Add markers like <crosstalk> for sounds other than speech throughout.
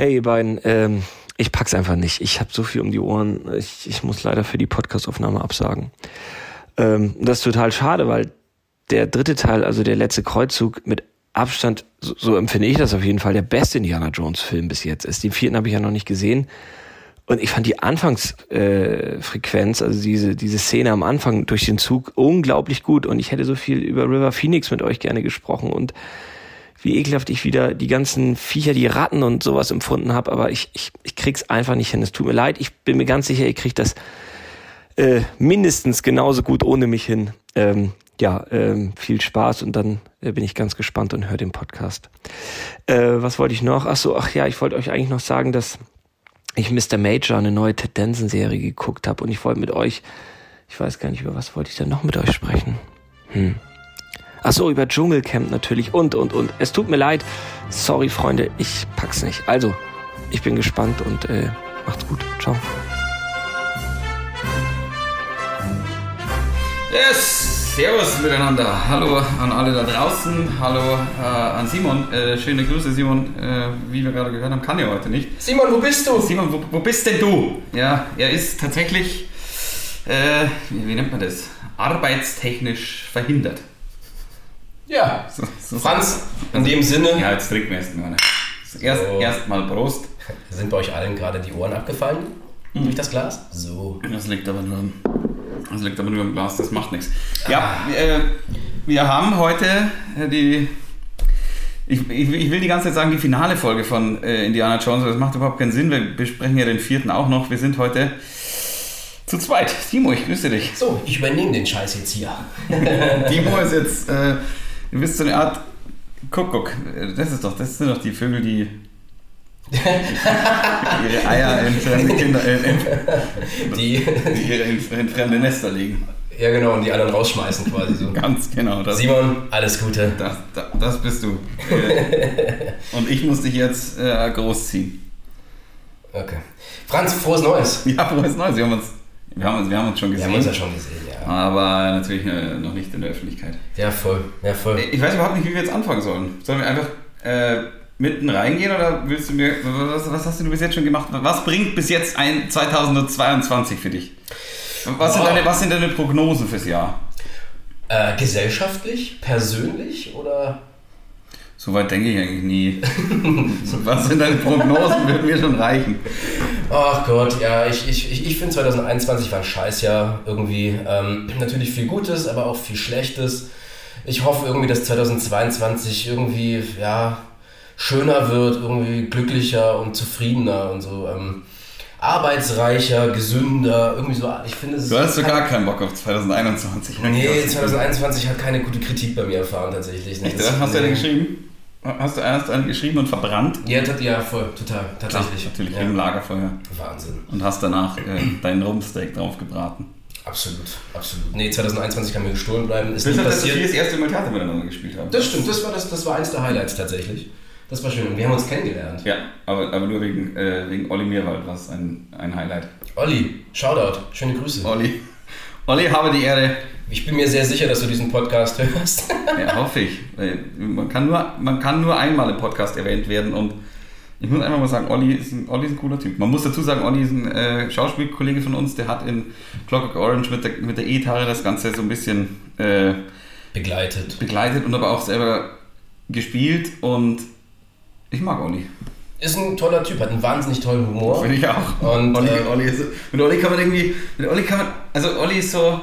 Hey, ihr beiden, ähm, ich pack's einfach nicht. Ich habe so viel um die Ohren. Ich, ich muss leider für die Podcastaufnahme absagen. Ähm, das ist total schade, weil der dritte Teil, also der letzte Kreuzzug, mit Abstand, so, so empfinde ich das auf jeden Fall, der beste Indiana Jones Film bis jetzt ist. Den vierten habe ich ja noch nicht gesehen. Und ich fand die Anfangsfrequenz, äh, also diese, diese Szene am Anfang durch den Zug unglaublich gut. Und ich hätte so viel über River Phoenix mit euch gerne gesprochen und wie ekelhaft ich wieder die ganzen Viecher, die Ratten und sowas empfunden habe. Aber ich, ich, ich krieg's einfach nicht hin. Es tut mir leid. Ich bin mir ganz sicher, ihr kriegt das äh, mindestens genauso gut ohne mich hin. Ähm, ja, ähm, viel Spaß und dann äh, bin ich ganz gespannt und höre den Podcast. Äh, was wollte ich noch? Ach so, ach ja, ich wollte euch eigentlich noch sagen, dass ich Mr. Major, eine neue Ted Danson-Serie geguckt habe und ich wollte mit euch, ich weiß gar nicht, über was wollte ich denn noch mit euch sprechen? Hm. Ach so, über Dschungelcamp natürlich und, und, und. Es tut mir leid. Sorry, Freunde, ich pack's nicht. Also, ich bin gespannt und äh, macht's gut. Ciao. Yes! Servus miteinander. Hallo an alle da draußen. Hallo äh, an Simon. Äh, schöne Grüße, Simon. Äh, wie wir gerade gehört haben, kann er heute nicht. Simon, wo bist du? Simon, wo, wo bist denn du? Ja, er ist tatsächlich, äh, wie, wie, nennt man das? Arbeitstechnisch verhindert. Ja, so, so Franz, in dem Sinne. Ja, jetzt trinken wir erstmal. Erst, so. erstmal Prost. Sind bei euch allen gerade die Ohren abgefallen? Mhm. Durch das Glas? So. Das liegt aber nur am das liegt aber nur im Glas, das macht nichts. Ja, äh, wir haben heute äh, die. Ich, ich, ich, will die ganze Zeit sagen, die finale Folge von äh, Indiana Jones, aber das macht überhaupt keinen Sinn. Wir besprechen ja den vierten auch noch. Wir sind heute zu zweit. Timo, ich grüße dich. So, ich übernehme den Scheiß jetzt hier. Timo ist jetzt, äh, du bist so eine Art Kuckuck. Das ist doch, das sind doch die Vögel, die <laughs> ihre Eier in fremde Kinder, in, in, die, die ihre in, in, fremde Nester legen. Ja, genau, und die anderen rausschmeißen quasi so. Ganz genau. Das, Simon, alles Gute. Das, das, das bist du. <laughs> und ich muss dich jetzt äh, großziehen. Okay. Franz, frohes Neues. Ja, frohes Neues. Wir haben uns, wir haben uns, wir haben uns schon gesehen. Wir haben uns ja schon gesehen, ja. Aber natürlich noch nicht in der Öffentlichkeit. Ja, voll. Ja, voll. Ich weiß überhaupt nicht, wie wir jetzt anfangen sollen. Sollen wir einfach. Äh, mitten reingehen oder willst du mir, was, was, hast du bis jetzt schon gemacht? Was bringt bis jetzt ein 2022 für dich? Was, sind, deine, was sind deine Prognosen fürs Jahr? Äh, gesellschaftlich, persönlich oder? Soweit denke ich eigentlich nie. was sind deine Prognosen? Würden mir schon reichen. Ach Gott, ja, ich, ich, ich, finde 2021 war ein Scheißjahr. Irgendwie ähm, natürlich viel Gutes, aber auch viel Schlechtes. Ich hoffe irgendwie, dass 2022 irgendwie, ja, schöner wird, irgendwie glücklicher und zufriedener und so. Ähm, arbeitsreicher, gesünder, irgendwie so. Ich finde Du hast so gar keinen Bock auf 2021. Nee, 2021 hat keine gute Kritik bei mir erfahren tatsächlich. Echt, das hast du ja geschrieben? Hast du erst einen geschrieben und verbrannt? Ja, ja voll, total, tatsächlich. Klar, natürlich ja. im Lagerfeuer. Wahnsinn. Und hast danach äh, deinen Rumpsteak drauf gebraten. Absolut, absolut. Nee, 2021 kann mir gestohlen bleiben. Ist Bis nie passiert. das erste Mal Theater miteinander gespielt haben. Das stimmt, das war, das, das war eins der Highlights tatsächlich. Das war schön. Und wir haben uns kennengelernt. Ja, aber, aber nur wegen, äh, wegen Olli Mirwald war es ein, ein Highlight. Olli, Shoutout. Schöne Grüße. Olli. Olli, habe die Ehre. Ich bin mir sehr sicher, dass du diesen Podcast hörst. ja, hoffe ich. Man kann, nur, man kann nur einmal im Podcast erwähnt werden und ich muss einfach mal sagen, Olli ist ein, Olli ist ein cooler Typ. Man muss dazu sagen, Olli ist ein äh, Schauspielkollege von uns, der hat in Clockwork Orange mit der, mit der E-Gitarre das Ganze so ein bisschen äh, begleitet. begleitet und aber auch selber gespielt und ich mag Olli. Ist ein toller Typ, hat einen wahnsinnig tollen Humor. Finde ich auch. Und, Olli, äh, Olli ist, mit Olli kann man irgendwie, mit Olli kann man, also Olli ist so,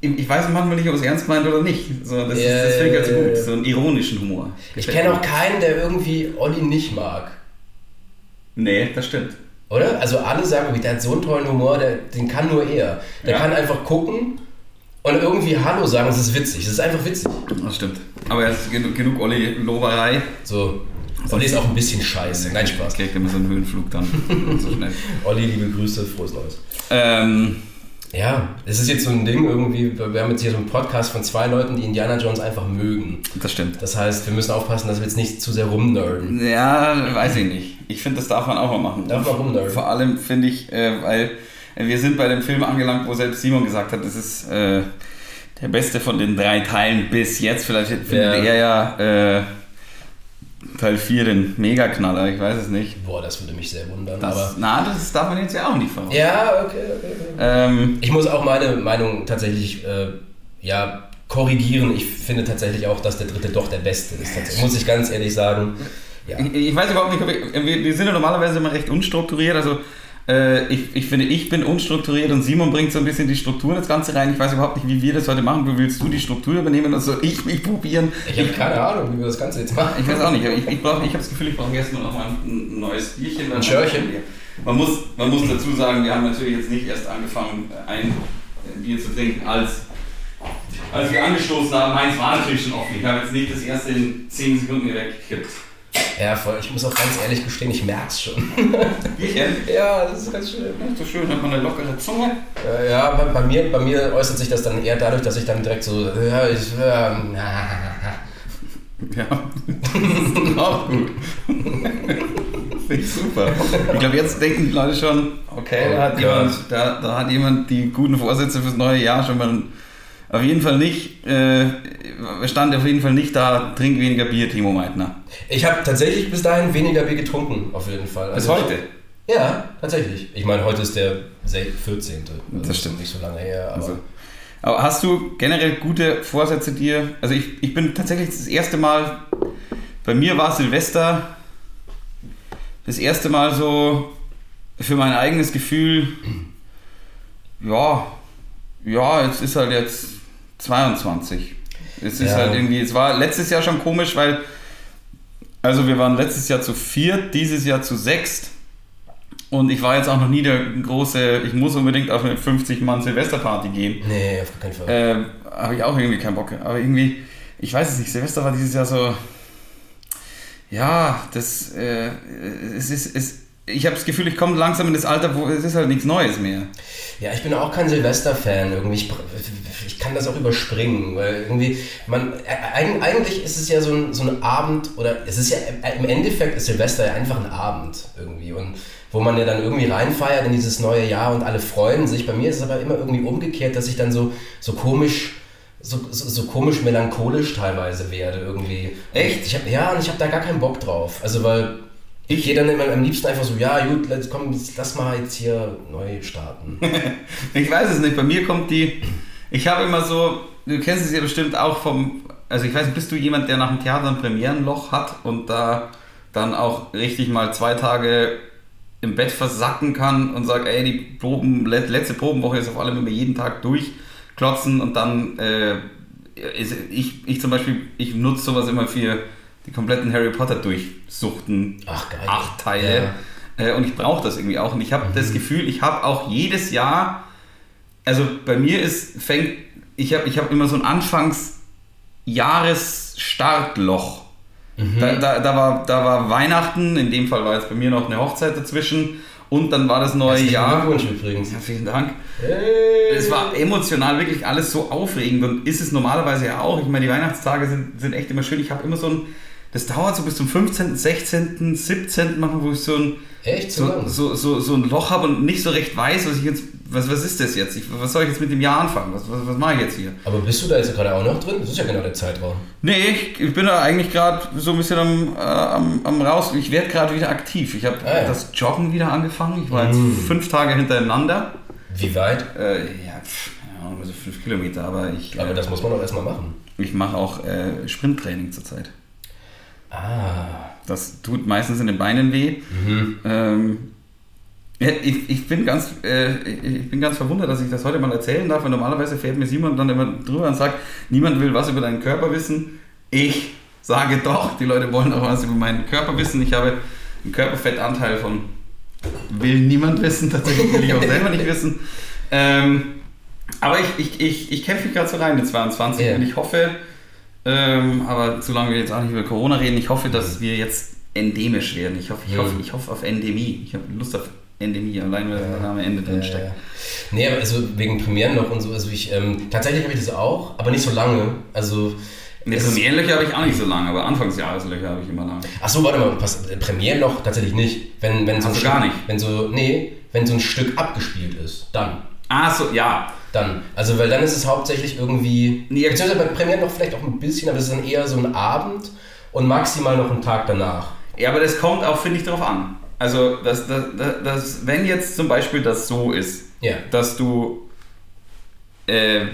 ich weiß manchmal nicht, ob es ernst meint oder nicht. So, das, äh, das finde ich ganz gut, so einen ironischen Humor. Ich kenne auch keinen, der irgendwie Olli nicht mag. Nee, das stimmt. Oder? Also alle sagen, der hat so einen tollen Humor, der, den kann nur er. Der ja. kann einfach gucken und irgendwie Hallo sagen, es ist witzig. Es ist einfach witzig. Das stimmt. Aber er ist genug, genug Olli Loberei. So. Olli ist auch ein bisschen scheiße. Nein, Spaß. Kriegt immer so einen Höhenflug dann. <laughs> so schnell. Olli, liebe Grüße, frohes Neues. Ähm, ja, es ist jetzt so ein Ding irgendwie, wir haben jetzt hier so einen Podcast von zwei Leuten, die Indiana Jones einfach mögen. Das stimmt. Das heißt, wir müssen aufpassen, dass wir jetzt nicht zu sehr rumnerden. Ja, weiß ich nicht. Ich finde, das darf man auch mal machen. Darf man rumnerden. Vor allem finde ich, äh, weil wir sind bei dem Film angelangt, wo selbst Simon gesagt hat, das ist äh, der beste von den drei Teilen bis jetzt. Vielleicht findet ja. er ja äh, Teil 4 den Megaknaller, ich weiß es nicht. Boah, das würde mich sehr wundern. Das, aber na, das darf man jetzt ja auch nicht verraten. ja, okay, okay. okay. Ähm, Ich muss auch meine Meinung tatsächlich äh, ja, korrigieren. Ich finde tatsächlich auch, dass der dritte doch der beste ist. Muss ich ganz ehrlich sagen. Ja. ich, ich weiß überhaupt nicht, wir, wir sind ja normalerweise immer recht unstrukturiert, also ich, ich finde, ich bin unstrukturiert und Simon bringt so ein bisschen die Struktur in das Ganze rein. Ich weiß überhaupt nicht, wie wir das heute machen. Willst du die Struktur übernehmen oder soll ich mich probieren? Ich habe keine Ahnung, wie wir das Ganze jetzt machen. Ich weiß auch nicht. Ich, ich, brauch- ich habe das Gefühl, ich brauche erstmal noch mal ein neues Bierchen. Ein Schörchen? Man muss, man muss dazu sagen, wir haben natürlich jetzt nicht erst angefangen, ein Bier zu trinken, als, als wir angestoßen haben. Meins war natürlich schon offen. Ich habe jetzt nicht das erste in 10 Sekunden weggekippt. Ja, voll. Ich muss auch ganz ehrlich gestehen, ich merke es schon. <laughs> Ja, das ist ganz schön. Nicht so schön, hat man eine lockere Zunge. Äh, Ja, bei, bei, mir, bei mir äußert sich das dann eher dadurch, dass ich dann direkt so, ja, ich, ähm, Ja, das <laughs> ist auch gut. Finde ich super. Ich glaube, jetzt denken die Leute schon, okay, da hat, Oh jemand, da, da hat jemand die guten Vorsätze fürs neue Jahr schon mal auf jeden Fall nicht, äh, stand auf jeden Fall nicht da, trink weniger Bier, Timo Meitner. ich habe tatsächlich bis dahin weniger Bier getrunken, auf jeden Fall. Bis Also heute. Ich, ja, tatsächlich. Ich meine, heute ist der 14. Also Das stimmt. Nicht so lange her, aber. Also, aber hast du generell gute Vorsätze dir? Also ich, ich bin tatsächlich das erste Mal, bei mir war Silvester das erste Mal so für mein eigenes Gefühl, ja, ja, jetzt ist halt jetzt 22. Es ist Ja. halt irgendwie, es war letztes Jahr schon komisch, weil, also wir waren letztes Jahr zu viert, dieses Jahr zu sechst. Und ich war jetzt auch noch nie der große, ich muss unbedingt auf eine 50-Mann-Silvesterparty gehen. nee, auf gar keinen Fall. Äh, habe ich auch irgendwie keinen Bock. Aber irgendwie, ich weiß es nicht, Silvester war dieses Jahr so. Ja, das. Äh, es ist. Es, ich habe das Gefühl, ich komme langsam in das Alter, wo es ist halt nichts Neues mehr. Ja, ich bin auch kein Silvester-Fan irgendwie. Ich, ich kann das auch überspringen, weil irgendwie, man, äh, eig- eigentlich ist es ja so ein, so ein Abend, oder es ist ja, im Endeffekt ist Silvester ja einfach ein Abend irgendwie und wo man ja dann irgendwie reinfeiert in dieses neue Jahr und alle freuen sich. Bei mir ist es aber immer irgendwie umgekehrt, dass ich dann so, so komisch, so, so, so komisch melancholisch teilweise werde irgendwie. Echt? Ich hab, ja, und ich habe da gar keinen Bock drauf. Also, weil ich gehe dann immer am liebsten einfach so, ja, gut, let's, komm, lass mal jetzt hier neu starten. <laughs> Ich weiß es nicht, bei mir kommt die. Ich habe immer so, du kennst es ja bestimmt auch vom. Also ich weiß bist du jemand, der nach dem Theater ein Premierenloch hat und da dann auch richtig mal zwei Tage im Bett versacken kann und sagt, ey, die Proben, let- letzte Probenwoche ist auf allem immer jeden Tag durchklotzen und dann äh, ich, ich zum Beispiel, ich nutze sowas immer für die kompletten Harry Potter durchsuchten Ach, geil. acht Teile. Äh, und ich brauche das irgendwie auch. Und ich habe das Gefühl, ich habe auch jedes Jahr, also bei mir ist, fängt, ich habe ich hab immer so ein Anfangs-Jahresstartloch. Da, da, da, war, da war Weihnachten, in dem Fall war jetzt bei mir noch eine Hochzeit dazwischen und dann war das neue Herzlichen Jahr. Glückwunsch übrigens. Ja, vielen Dank. Hey. Es war emotional wirklich alles so aufregend und ist es normalerweise ja auch. Ich meine, die Weihnachtstage sind, sind echt immer schön. Ich habe immer so ein, das dauert so bis zum 15., 16., 17. manchmal, wo ich so ein, Echt so, so, so, so, ein Loch habe und nicht so recht weiß, was ich jetzt, was, was ist das jetzt? Ich, was soll ich jetzt mit dem Jahr anfangen? Was, was, was mache ich jetzt hier? Aber bist du da jetzt gerade auch noch drin? Das ist ja genau der Zeitraum. Nee, ich, ich bin da eigentlich gerade so ein bisschen am, äh, am, am raus. Ich werde gerade wieder aktiv. Ich habe Ah, ja. das Joggen wieder angefangen. Ich war jetzt Mm. fünf Tage hintereinander. Wie weit? Äh, ja, pf, ja, so fünf Kilometer, aber ich, Aber äh, das muss man doch erstmal machen. ich mache auch äh, Sprinttraining zurzeit. Ah. Das tut meistens in den Beinen weh. Mhm. Ähm, ja, ich, ich, bin ganz, äh, ich bin ganz verwundert, dass ich das heute mal erzählen darf. Und normalerweise fährt mir Simon dann immer drüber und sagt, niemand will was über deinen Körper wissen. Ich sage doch, die Leute wollen auch was über meinen Körper wissen. Ich habe einen Körperfettanteil von will niemand wissen, tatsächlich will ich auch selber nicht wissen. Ähm, aber ich, ich, ich, ich kämpfe mich gerade so rein mit 22 Ja. und ich hoffe, ähm, aber solange wir jetzt auch nicht über Corona reden, ich hoffe, dass wir jetzt endemisch werden. Ich hoffe, ich Mhm. hoffe, ich hoffe auf Endemie. Ich habe Lust auf Endemie, allein weil der Name Ende drin Ja, steckt. ja. Nee, aber also wegen Premieren noch und so, also ich, ähm, tatsächlich habe ich das auch, aber nicht so lange. Also. Ne, Premierenlöcher habe ich auch nicht so lange, aber Anfangsjahreslöcher habe ich immer lange. Ach so, warte mal, pass, Premierenloch tatsächlich nicht. Wenn, wenn so ein Stück, gar nicht? Wenn so, nee, wenn so ein Stück abgespielt ist, dann. Ah, so, ja. Dann. Also, weil dann ist es hauptsächlich irgendwie. Nee, beziehungsweise bei Premieren noch vielleicht auch ein bisschen, aber es ist dann eher so ein Abend, und maximal noch einen Tag danach. Ja, aber das kommt auch, finde ich, darauf an. Also, dass, dass, dass, wenn jetzt zum Beispiel das so ist, Ja. dass du äh,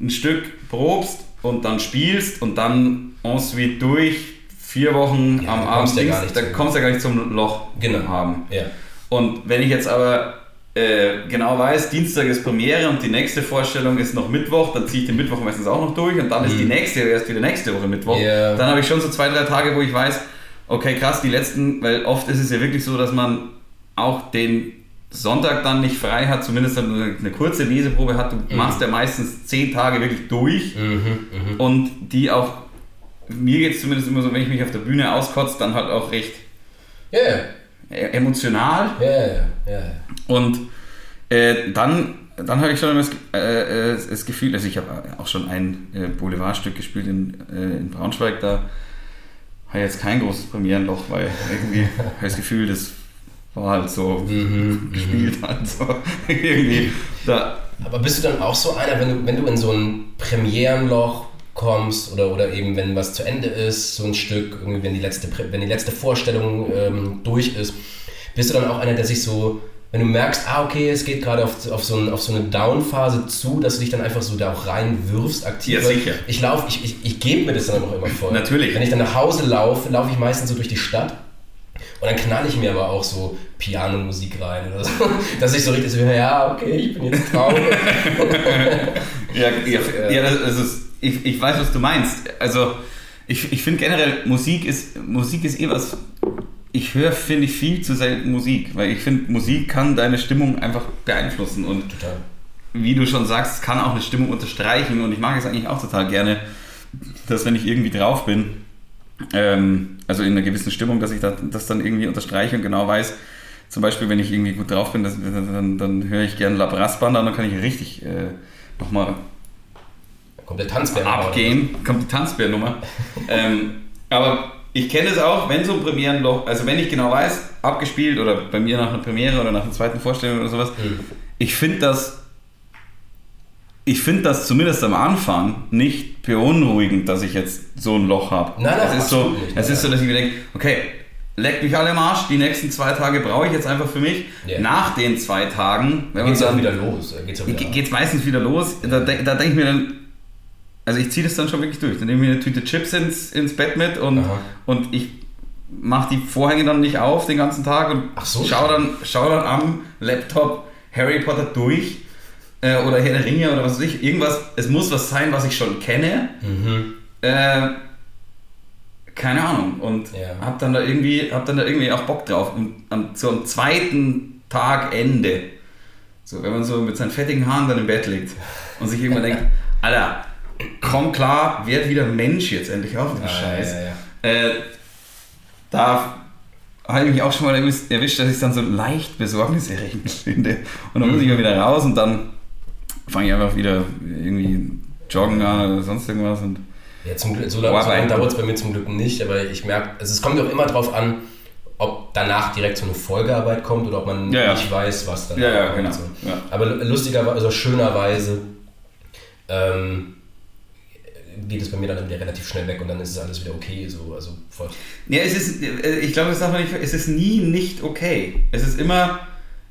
ein Stück probst und dann spielst und dann ensuite durch vier Wochen Ja, am Abend, kommst da kommst du ja gar nicht zum Loch Genau. haben. Ja. Und wenn ich jetzt aber äh, genau weiß, Dienstag ist Premiere und die nächste Vorstellung ist noch Mittwoch, dann ziehe ich den Mittwoch meistens auch noch durch und dann ist die nächste erst wieder nächste Woche Mittwoch. Mhm. Ja. Dann habe ich schon so zwei, drei Tage, wo ich weiß, okay, krass, die letzten, weil oft ist es ja wirklich so, dass man auch den Sonntag dann nicht frei hat, zumindest dann eine, eine kurze Leseprobe hat. Du machst ja meistens zehn Tage wirklich durch Mhm, und die auch, mir geht es zumindest immer so, wenn ich mich auf der Bühne auskotze, dann halt auch recht äh, emotional. ja, ja. Und äh, dann, dann habe ich schon immer das, äh, äh, das Gefühl, also ich habe auch schon ein äh, Boulevardstück gespielt in, äh, in Braunschweig, da habe ich jetzt kein großes Premierenloch, weil irgendwie <laughs> habe ich das Gefühl, das war halt so gespielt halt so <laughs> irgendwie. Da, Aber bist du dann auch so einer, wenn du, wenn du in so ein Premierenloch kommst oder, oder eben wenn was zu Ende ist, so ein Stück, irgendwie wenn die letzte, wenn die letzte Vorstellung ähm, durch ist, bist du dann auch einer, der sich so, wenn du merkst, ah okay, es geht gerade auf, auf, so ein, auf so eine Down-Phase zu, dass du dich dann einfach so da auch reinwirfst, aktiv. Ja, sicher. Ich laufe, ich, ich, ich gebe mir das dann auch immer voll. Natürlich. Wenn ich dann nach Hause laufe, laufe ich meistens so durch die Stadt und dann knall ich mir aber auch so Pianomusik rein oder so, <laughs> dass ich so richtig so, ja, okay, ich bin jetzt traurig. <laughs> ja, <laughs> ja, ja, das, das ist, ich, ich weiß, was du meinst. Also ich, ich finde generell, Musik ist, Musik ist eh was, ich höre, finde ich, viel zu selten Musik, weil ich finde, Musik kann deine Stimmung einfach beeinflussen. Und Total. wie du schon sagst, kann auch eine Stimmung unterstreichen. Und ich mag es eigentlich auch total gerne, dass wenn ich irgendwie drauf bin, ähm, also in einer gewissen Stimmung, dass ich das, das dann irgendwie unterstreiche und genau weiß, zum Beispiel, wenn ich irgendwie gut drauf bin, das, dann, dann höre ich gerne La Brass Band an, dann kann ich richtig äh, nochmal Kommt der Tanzbär abgehen, kommt die Tanzbärnummer. ähm, aber ich kenne es auch, wenn so ein Premierenloch, also wenn ich genau weiß, abgespielt oder bei mir nach einer Premiere oder nach einer zweiten Vorstellung oder sowas, Mhm. ich finde das, ich finde das zumindest am Anfang nicht beunruhigend, dass ich jetzt so ein Loch habe. Nein, nein, es ist so, nicht, es ist so, dass ich mir denke, okay, leckt mich alle im Arsch, die nächsten zwei Tage brauche ich jetzt einfach für mich. Ja. Nach den zwei Tagen, wenn man geht's auch dann wieder los. Dann Geht's auch wieder geht es meistens wieder los. Da, da denke ich mir dann, also ich ziehe das dann schon wirklich durch. Dann nehme ich eine Tüte Chips ins, ins Bett mit und, Aha. und ich mache die Vorhänge dann nicht auf den ganzen Tag und so, schau, dann, schau dann am Laptop Harry Potter durch äh, oder Herr der Ringe oder was weiß ich. Irgendwas, es muss was sein, was ich schon kenne. Mhm. Äh, keine Ahnung. Und Ja. hab dann da irgendwie, hab dann da irgendwie auch Bock drauf. Und am, so am zweiten Tag Ende, so wenn man so mit seinen fettigen Haaren dann im Bett liegt und sich irgendwann denkt, <laughs> Alter, komm klar, werd wieder Mensch jetzt endlich auf dem Ah, Scheiß. ja, ja, Äh, da habe ich mich auch schon mal erwischt, dass ich es dann so leicht besorgniserregend <laughs> finde. Und dann muss ich mal wieder raus und dann fange ich einfach wieder irgendwie joggen an oder sonst irgendwas. Und Ja, zum Glück, so lange, so lange dauert es bei mir zum Glück nicht, aber ich merke, also es kommt auch immer drauf an, ob danach direkt so eine Folgearbeit kommt oder ob man Ja, ja. nicht weiß, was dann Ja, ja, kommt. genau. So. Ja. Aber lustigerweise, also schönerweise ähm, geht es bei mir dann wieder relativ schnell weg und dann ist es alles wieder okay. So, also voll. Ja, es ist, äh, ich glaube, das darf man nicht, es ist nie nicht okay. Es ist immer,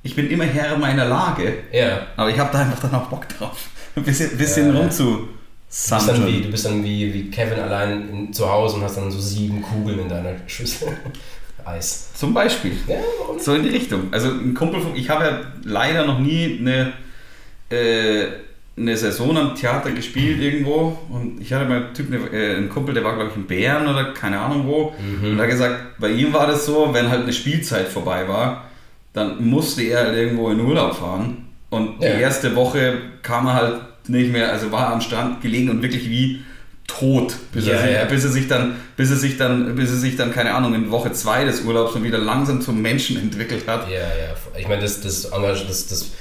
ich bin immer Herr meiner Lage, Ja. aber ich habe da einfach dann auch Bock drauf. Ein bisschen, bisschen Ja. rumzu. Du bist dann, wie, du bist dann wie, wie Kevin allein in, zu Hause und hast dann so sieben Kugeln in deiner Schüssel. <laughs> Eis. Zum Beispiel. Ja? So in die Richtung. Also ein Kumpel von, ich habe ja leider noch nie eine, äh, eine Saison am Theater gespielt irgendwo und ich hatte mal einen, Typ, äh, einen Kumpel, der war glaube ich in Bern oder keine Ahnung wo Mhm. und er hat gesagt, bei ihm war das so, wenn halt eine Spielzeit vorbei war, dann musste er halt irgendwo in Urlaub fahren und Ja. die erste Woche kam er halt nicht mehr, also war er am Strand gelegen und wirklich wie tot, bis, Ja, er, sich, ja. bis er sich dann, bis er sich dann, bis er sich dann, keine Ahnung, in Woche zwei des Urlaubs dann wieder langsam zum Menschen <laughs> entwickelt hat. Ja, ja. Ich meine, das, das das, das,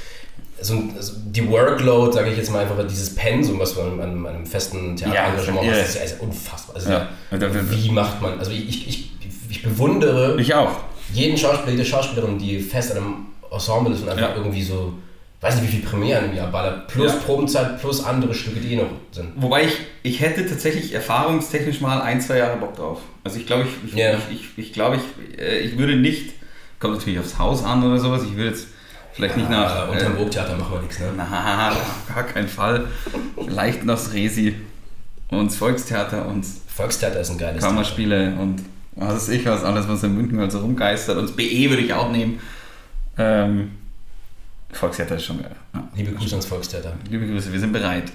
so ein- also die Workload, sage ich jetzt mal einfach, dieses Pensum, was man an, einem festen Theaterengagement Ja, macht, ist ja ist unfassbar. Also, Ja. Wie macht man, also ich, ich, ich bewundere Ich auch. jeden Schauspieler, jede Schauspielerin, die fest an einem Ensemble ist und einfach Ja. irgendwie so weiß nicht, wie viel Premieren im Jahr ballert. Plus Ja. Probenzeit, plus andere Stücke, die eh noch sind. Wobei ich, ich hätte tatsächlich erfahrungstechnisch mal ein, zwei Jahre Bock drauf. Also ich glaube, ich, ich, Ja. ich, ich, ich, glaube, ich, äh, ich würde nicht, kommt natürlich aufs Haus an oder sowas, ich würde jetzt vielleicht nicht nach... Äh, unterm Burgtheater machen wir nichts, ne? Na, auf <laughs> gar keinen Fall. Vielleicht noch das Resi und das Volkstheater und Volkstheater ist ein geiles. Kammerspiele und was weiß ich was, alles was in München halt so rumgeistert. Und das BE würde ich auch nehmen. Ähm, Volkstheater ist schon geil. Ja. Liebe Grüße ans Volkstheater. Liebe Grüße, wir sind bereit.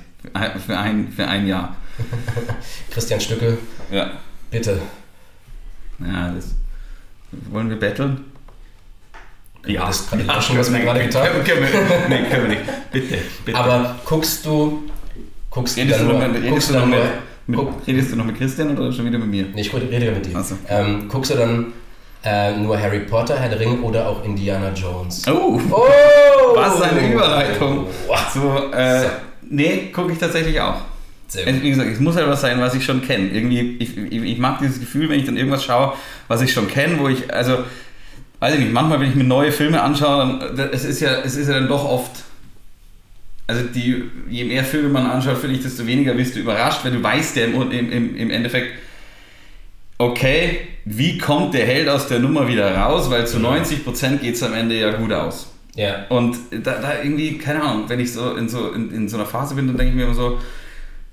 Für ein, für ein Jahr. <laughs> Christian Stücke, Ja. bitte. Ja, das. Wollen wir betteln? Ja, das ist gerade ja, schon, was wir gerade getan haben. Können wir, nee, können wir nicht. Bitte, bitte. Aber guckst du, guckst du redest, dann du noch, redest, du noch dann mit, guck, redest du noch mit Christian oder schon wieder mit mir? nee, ich rede rede mit dir. So. Ähm, guckst du dann äh, nur Harry Potter, Herr der Ringe oder auch Indiana Jones? Oh, Oh! was eine Überleitung. Wow. So, äh, So. nee, gucke ich tatsächlich auch. Sehr Es- gut. Wie gesagt, es muss halt was sein, was ich schon kenne. Irgendwie, ich, ich, ich mag dieses Gefühl, wenn ich dann irgendwas schaue, was ich schon kenne, wo ich, also, weiß ich nicht, manchmal, wenn ich mir neue Filme anschaue, dann, es ist ja, es ist ja dann doch oft, also die, je mehr Filme man anschaut, finde ich, desto weniger wirst du überrascht, wenn du weißt ja im, im, im, im Endeffekt, okay, wie kommt der Held aus der Nummer wieder raus, weil zu 90% geht es am Ende ja gut aus. Ja. Und da, da irgendwie, keine Ahnung, wenn ich so in so, in, in so einer Phase bin, dann denke ich mir immer so,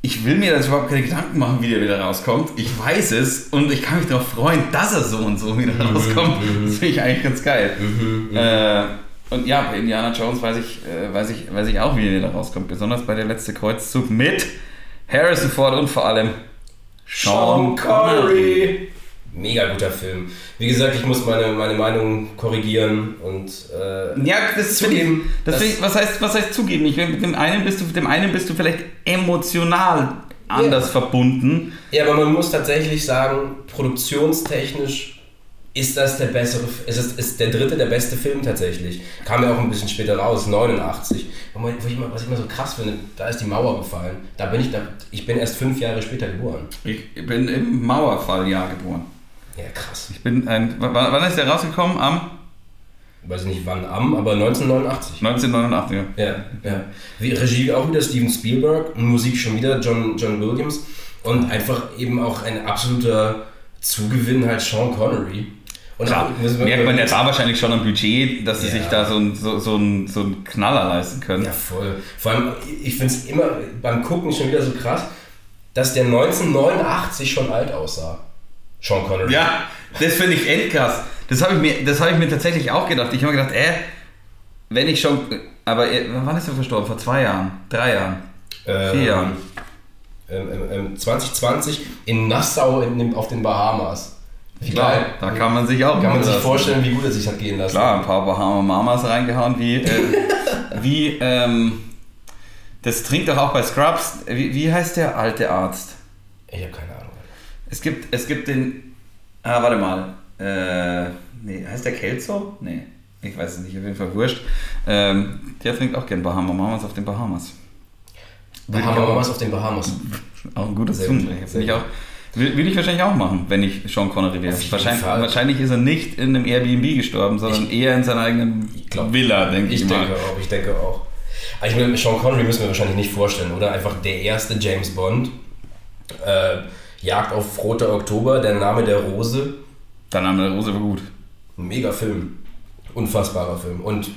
ich will mir das überhaupt keine Gedanken machen, wie der wieder rauskommt. Ich weiß es und ich kann mich darauf freuen, dass er so und so wieder rauskommt. Das finde ich eigentlich ganz geil. Äh, und ja, bei Indiana Jones weiß ich, äh, weiß, ich, weiß ich auch, wie der wieder rauskommt. Besonders bei der letzte Kreuzzug mit Harrison Ford und vor allem Sean Connery. Mega guter Film. Wie gesagt, ich muss meine, meine Meinung korrigieren und äh, Ja, das finde ich, das Das- ich, was heißt, was heißt zugeben? Ich, mit dem einen bist du, dem einen bist du vielleicht emotional anders Ja. verbunden. Ja, aber man muss tatsächlich sagen, produktionstechnisch ist das der bessere, ist, es, ist der dritte der beste Film tatsächlich. Kam ja auch ein bisschen später raus, 89. Wo man- wo ich immer, was ich immer so krass finde, da ist die Mauer gefallen. Da bin ich, da, ich bin erst fünf Jahre später geboren. Ich bin im Mauerfalljahr geboren. Ja, krass. Ich bin ein, wann, wann ist der rausgekommen? Am Weiß nicht wann am, aber 1989. 1989. Ja, ja. Wie, Regie auch wieder Steven Spielberg, Musik schon wieder John, John Williams und einfach eben auch ein absoluter Zugewinn halt Sean Connery. Und Klar, auch- merkt man ja da wahrscheinlich schon am Budget, dass sie Ja. sich da so, ein, so, so, ein, so einen Knaller leisten können. Ja, voll. Vor allem, ich finde es immer beim Gucken schon wieder so krass, dass der 1989 schon alt aussah. Sean Connery. Ja, das finde ich endkrass. Das habe ich, mir- das hab ich mir tatsächlich auch gedacht. Ich habe mir gedacht, äh, wenn ich schon. Aber äh, wann ist er verstorben? Vor zwei Jahren? Drei Jahren? Ähm, Vier Jahren? Ähm, ähm, ähm, 2020 in Nassau in auf den Bahamas. Wie Klar, geil. da kann man sich auch Kann man sich vorstellen, wie gut er sich hat gehen lassen. Klar, ein paar Bahama Mamas reingehauen, wie, äh, <laughs> wie, ähm, das trinkt doch auch bei Scrubs. Wie, wie heißt der alte Arzt? Ich habe keine Ahnung. Es gibt, es gibt den, ah, warte mal, äh, nee, heißt der Kelso? Nee, ich weiß es nicht, auf jeden Fall wurscht. Ähm, der trinkt auch gern Bahama Mamas auf den Bahamas. Ich auch- was auf den Bahamas. Auch ein gutes Zungenbrecher. ich. Will, will ich wahrscheinlich auch machen, wenn ich Sean Connery wäre. Wahrscheinlich, wahrscheinlich ist er nicht in einem Airbnb gestorben, sondern eher in seiner eigenen Ich glaub- Villa, denke ich, Ich mal. denke auch, ich denke auch. Aber Ich will, Sean Connery müssen wir wahrscheinlich nicht vorstellen, oder? Einfach der erste James Bond. Äh, Jagd auf Roter Oktober, der Name der Rose. Der Name der Rose war gut. Mega Film. Unfassbarer Film. Und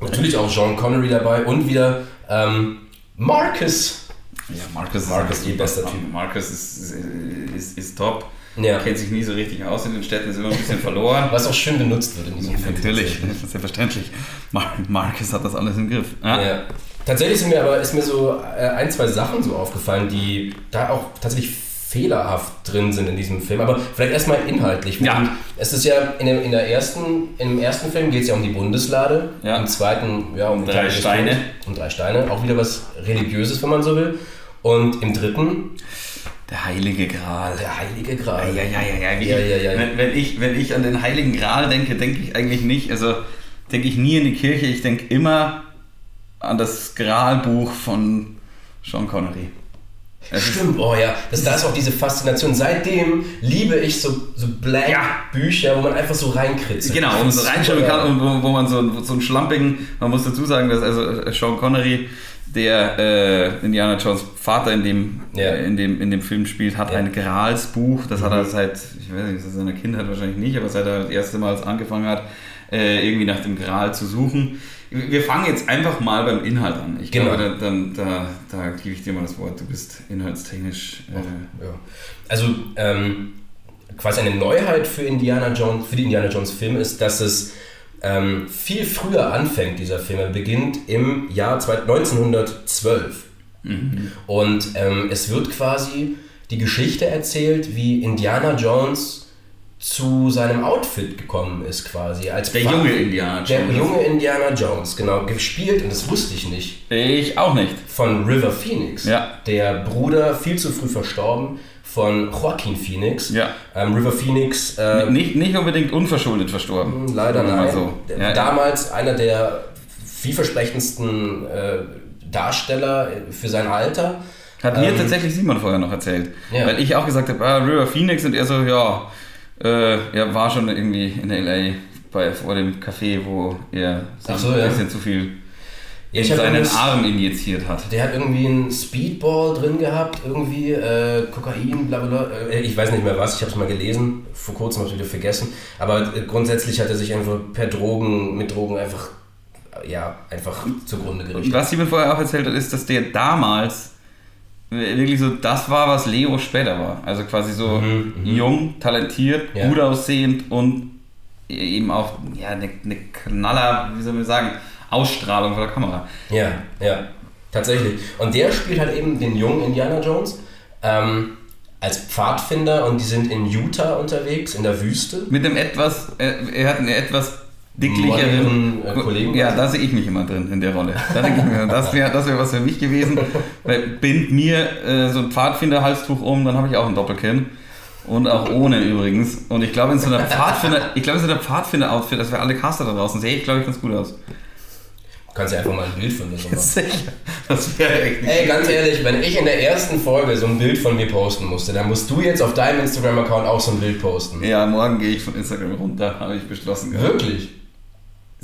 natürlich auch Sean Connery dabei und wieder ähm, Marcus. Ja, Marcus, Marcus ist ist bester Typ. Marcus ist, ist, ist top. Ja. Kennt sich nie so richtig aus in den Städten, ist immer ein bisschen verloren. Was auch schön benutzt wird in diesem Film. Natürlich, selbstverständlich. Mar Marcus hat das alles im Griff. Ah, Ja. Tatsächlich sind mir aber ist mir so äh, ein, zwei Sachen so aufgefallen, die da auch tatsächlich fehlerhaft drin sind in diesem Film. Aber vielleicht erstmal inhaltlich. Ja. Es ist ja in, dem, in der ersten, im ersten Film geht es ja um die Bundeslade, Ja. im zweiten ja um, drei Steine. Um drei Steine. Auch wieder was Religiöses, wenn man so will. Und im dritten Der Heilige Gral. der Heilige Gral. Ja, ja, ja, ja. Wie Ja, ja, ja. Wenn, wenn, ich, wenn ich an den Heiligen Gral denke, denke ich eigentlich nicht, also denke ich nie in die Kirche, ich denke immer an das Gralbuch von Sean Connery. Stimmt, oh ja, das, da ist auch diese Faszination. Seitdem liebe ich so, so Blank-Bücher, wo man einfach so reinkritzelt. Genau, und so reinschauen kann und wo, wo man so, so einen schlampigen, man muss dazu sagen, dass also äh, Sean Connery, der äh, Indiana Jones Vater in dem, Ja. äh, in dem, in dem Film spielt, hat Ja. ein Gralsbuch, das hat Mhm. er seit, ich weiß nicht, seit seiner Kindheit wahrscheinlich nicht, aber seit er das erste Mal angefangen hat, äh, irgendwie nach dem Gral zu suchen. Wir fangen jetzt einfach mal beim Inhalt an. Ich Genau. glaube, da, dann, da, da gebe ich dir mal das Wort. Du bist inhaltstechnisch. Äh, Ja. Also ähm, quasi eine Neuheit für Indiana Jones, für die Indiana Jones Filme ist, dass es ähm, viel früher anfängt, dieser Film. Er beginnt im Jahr zwei- 1912. Und ähm, es wird quasi die Geschichte erzählt, wie Indiana Jones zu seinem Outfit gekommen ist, quasi. Als der junge Indiana Jones. Der junge Indiana Jones, genau, gespielt, und das wusste ich nicht, Ich auch nicht. von River Phoenix. Ja. Der Bruder, viel zu früh verstorben, von Joaquin Phoenix. Ja. Ähm, River Phoenix, äh, Nicht, nicht unbedingt unverschuldet verstorben. leider wir mal nein. So. Ja, ja. Damals einer der vielversprechendsten äh, Darsteller für sein Alter. Hat mir Ähm, tatsächlich Simon vorher noch erzählt. Ja. Weil ich auch gesagt habe, ah, River Phoenix und er so, ja, äh, er war schon irgendwie in L.A. Bei, vor dem Café, wo er so ein ja. bisschen zu viel Ja, in seinen Arm injiziert hat. Der hat irgendwie einen Speedball drin gehabt, irgendwie äh, Kokain, bla bla. Äh, Ich weiß nicht mehr was, ich habe es mal gelesen, vor kurzem habe ich wieder vergessen. Aber äh, grundsätzlich hat er sich einfach per Drogen, mit Drogen einfach, ja, einfach zugrunde Und gerichtet. was Simon vorher auch erzählt hat, ist, dass der damals wirklich so das war, was Leo später war. Also quasi so Mhm, mhm. jung, talentiert, Ja. gut aussehend und eben auch ja, eine, eine Knaller, wie soll man sagen, Ausstrahlung vor der Kamera. Ja, ja, tatsächlich. Und der spielt halt eben den jungen Indiana Jones ähm, als Pfadfinder und die sind in Utah unterwegs, in der Wüste. Mit einem etwas, er, er hat einen etwas dicklicheren äh, Kollegen. Ja, da sehe ich mich immer drin in der Rolle. Da denke ich mir, das wäre das wär was für mich gewesen. Weil bind mir äh, so ein Pfadfinder-Halstuch um, dann habe ich auch ein Doppelkinn. Und auch ohne übrigens. Und ich glaube, in so einer Pfadfinder, ich glaube, in so einer Pfadfinder-Outfit, das wir alle Caster da draußen, sehe ich, glaube ich, ganz gut aus. Du kannst ja einfach mal ein Bild von dir so machen. Sicher. Das wäre echt Ey, ganz ehrlich, wenn ich in der ersten Folge so ein Bild von mir posten musste, dann musst du jetzt auf deinem Instagram-Account auch so ein Bild posten. Ja, morgen gehe ich von Instagram runter, habe ich beschlossen. gehabt. Wirklich?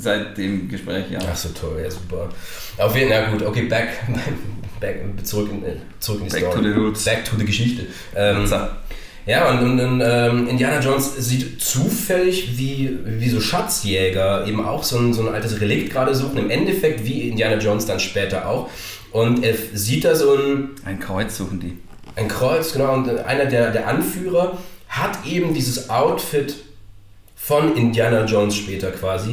Seit dem Gespräch, ja. Ach so toll, ja super. Auf jeden Fall, na gut, okay, back, <laughs> back zurück, in, äh, zurück in die Back Story. to the roots. Back to the Geschichte. Ähm. Ja, und, und, und ähm, Indiana Jones sieht zufällig, wie, wie so Schatzjäger eben auch so ein, so ein altes Relikt gerade suchen. Im Endeffekt wie Indiana Jones dann später auch. Und er sieht da so ein, Ein Kreuz suchen die. ein Kreuz, genau, und einer der, der Anführer hat eben dieses Outfit von Indiana Jones später quasi.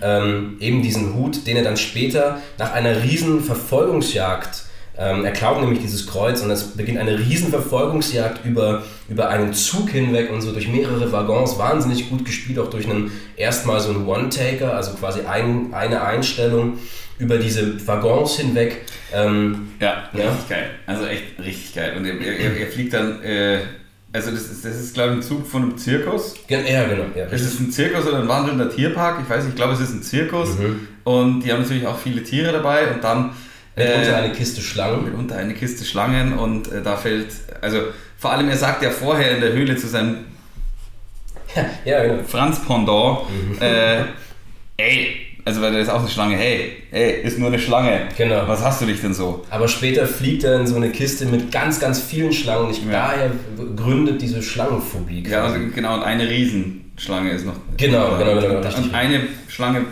Ähm, eben diesen Hut, den er dann später nach einer riesen Verfolgungsjagd, ähm, er klaut nämlich dieses Kreuz und es beginnt eine riesen Verfolgungsjagd über, über einen Zug hinweg und so durch mehrere Waggons, wahnsinnig gut gespielt, auch durch einen erstmal so einen One-Taker, also quasi ein, eine Einstellung über diese Waggons hinweg. Ähm, Ja, Ja. richtig geil. Also echt richtig geil. Und er, er, er fliegt dann, äh, also das ist, das ist glaube ich ein Zug von einem Zirkus. ja, genau. Ja, Es ist ein Zirkus oder ein wandelnder Tierpark, ich weiß nicht, ich glaube es ist ein Zirkus. Mhm. Und die haben natürlich auch viele Tiere dabei und dann Mitunter äh, eine Kiste Schlangen. mitunter eine Kiste Schlangen und äh, da fällt, also vor allem er sagt ja vorher in der Höhle zu seinem <laughs> Ja, genau. Franz Pendant, Mhm. äh, ey, also weil da ist auch eine Schlange, hey, hey, ist nur eine Schlange. Genau. Was hast du dich denn so? Aber später fliegt er in so eine Kiste mit ganz, ganz vielen Schlangen. Ich, Ja. daher gründet diese Schlangenphobie. Ja, also genau, und eine Riesenschlange ist noch. Genau, genau, genau, Und, richtig. und eine Schlange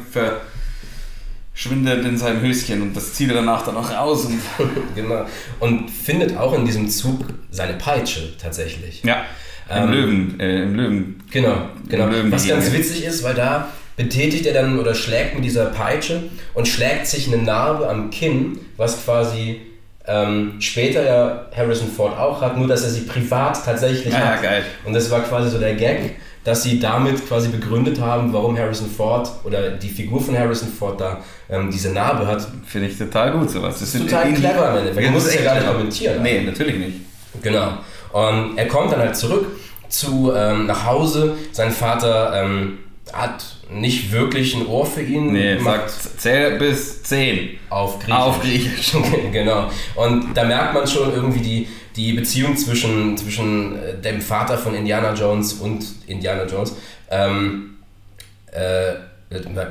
verschwindet in seinem Höschen und das zieht er danach dann auch raus. Und <laughs> genau. Und findet auch in diesem Zug seine Peitsche tatsächlich. ja, im Ähm, Löwen, äh, im Löwen. Genau, genau. Löwen Was ganz witzig ist, weil da betätigt er dann oder schlägt mit dieser Peitsche und schlägt sich eine Narbe am Kinn, was quasi ähm, später ja Harrison Ford auch hat, nur dass er sie privat tatsächlich Ja, ja, hat. geil. Und das war quasi so der Gag, dass sie damit quasi begründet haben, warum Harrison Ford oder die Figur von Harrison Ford da ähm, diese Narbe hat. Finde ich total gut sowas. Das sind Total clever am. Ja, musst das es ist ja gar nicht kommentieren. Nee, natürlich nicht. Genau. Und er kommt dann halt zurück zu ähm, nach Hause. Sein Vater ähm, hat nicht wirklich ein Ohr für ihn. Nee, sagt, zähl bis 10. auf Griechisch. Auf Griechisch. <laughs> genau. Und da merkt man schon irgendwie die, die Beziehung zwischen, zwischen äh, dem Vater von Indiana Jones und Indiana Jones, ähm, äh,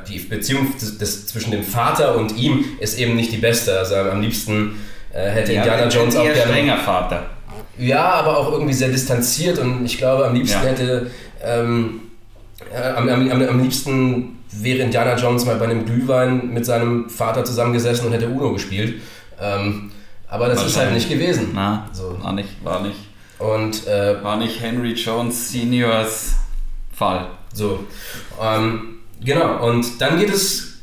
die Beziehung des, des, zwischen dem Vater und ihm ist eben nicht die beste. Also am liebsten äh, hätte ja, Indiana Jones auch gerne. strenger Vater. Ja, aber auch irgendwie sehr distanziert und ich glaube, am liebsten ja. hätte. Ähm, äh, am, am, am, liebsten wäre Indiana Jones mal bei einem Glühwein mit seinem Vater zusammengesessen und hätte Uno gespielt. Ähm, aber das ist halt nicht gewesen. Na, so. war nicht, war nicht. Und, äh, war nicht Henry Jones Seniors Fall. So. Ähm, genau, und dann geht es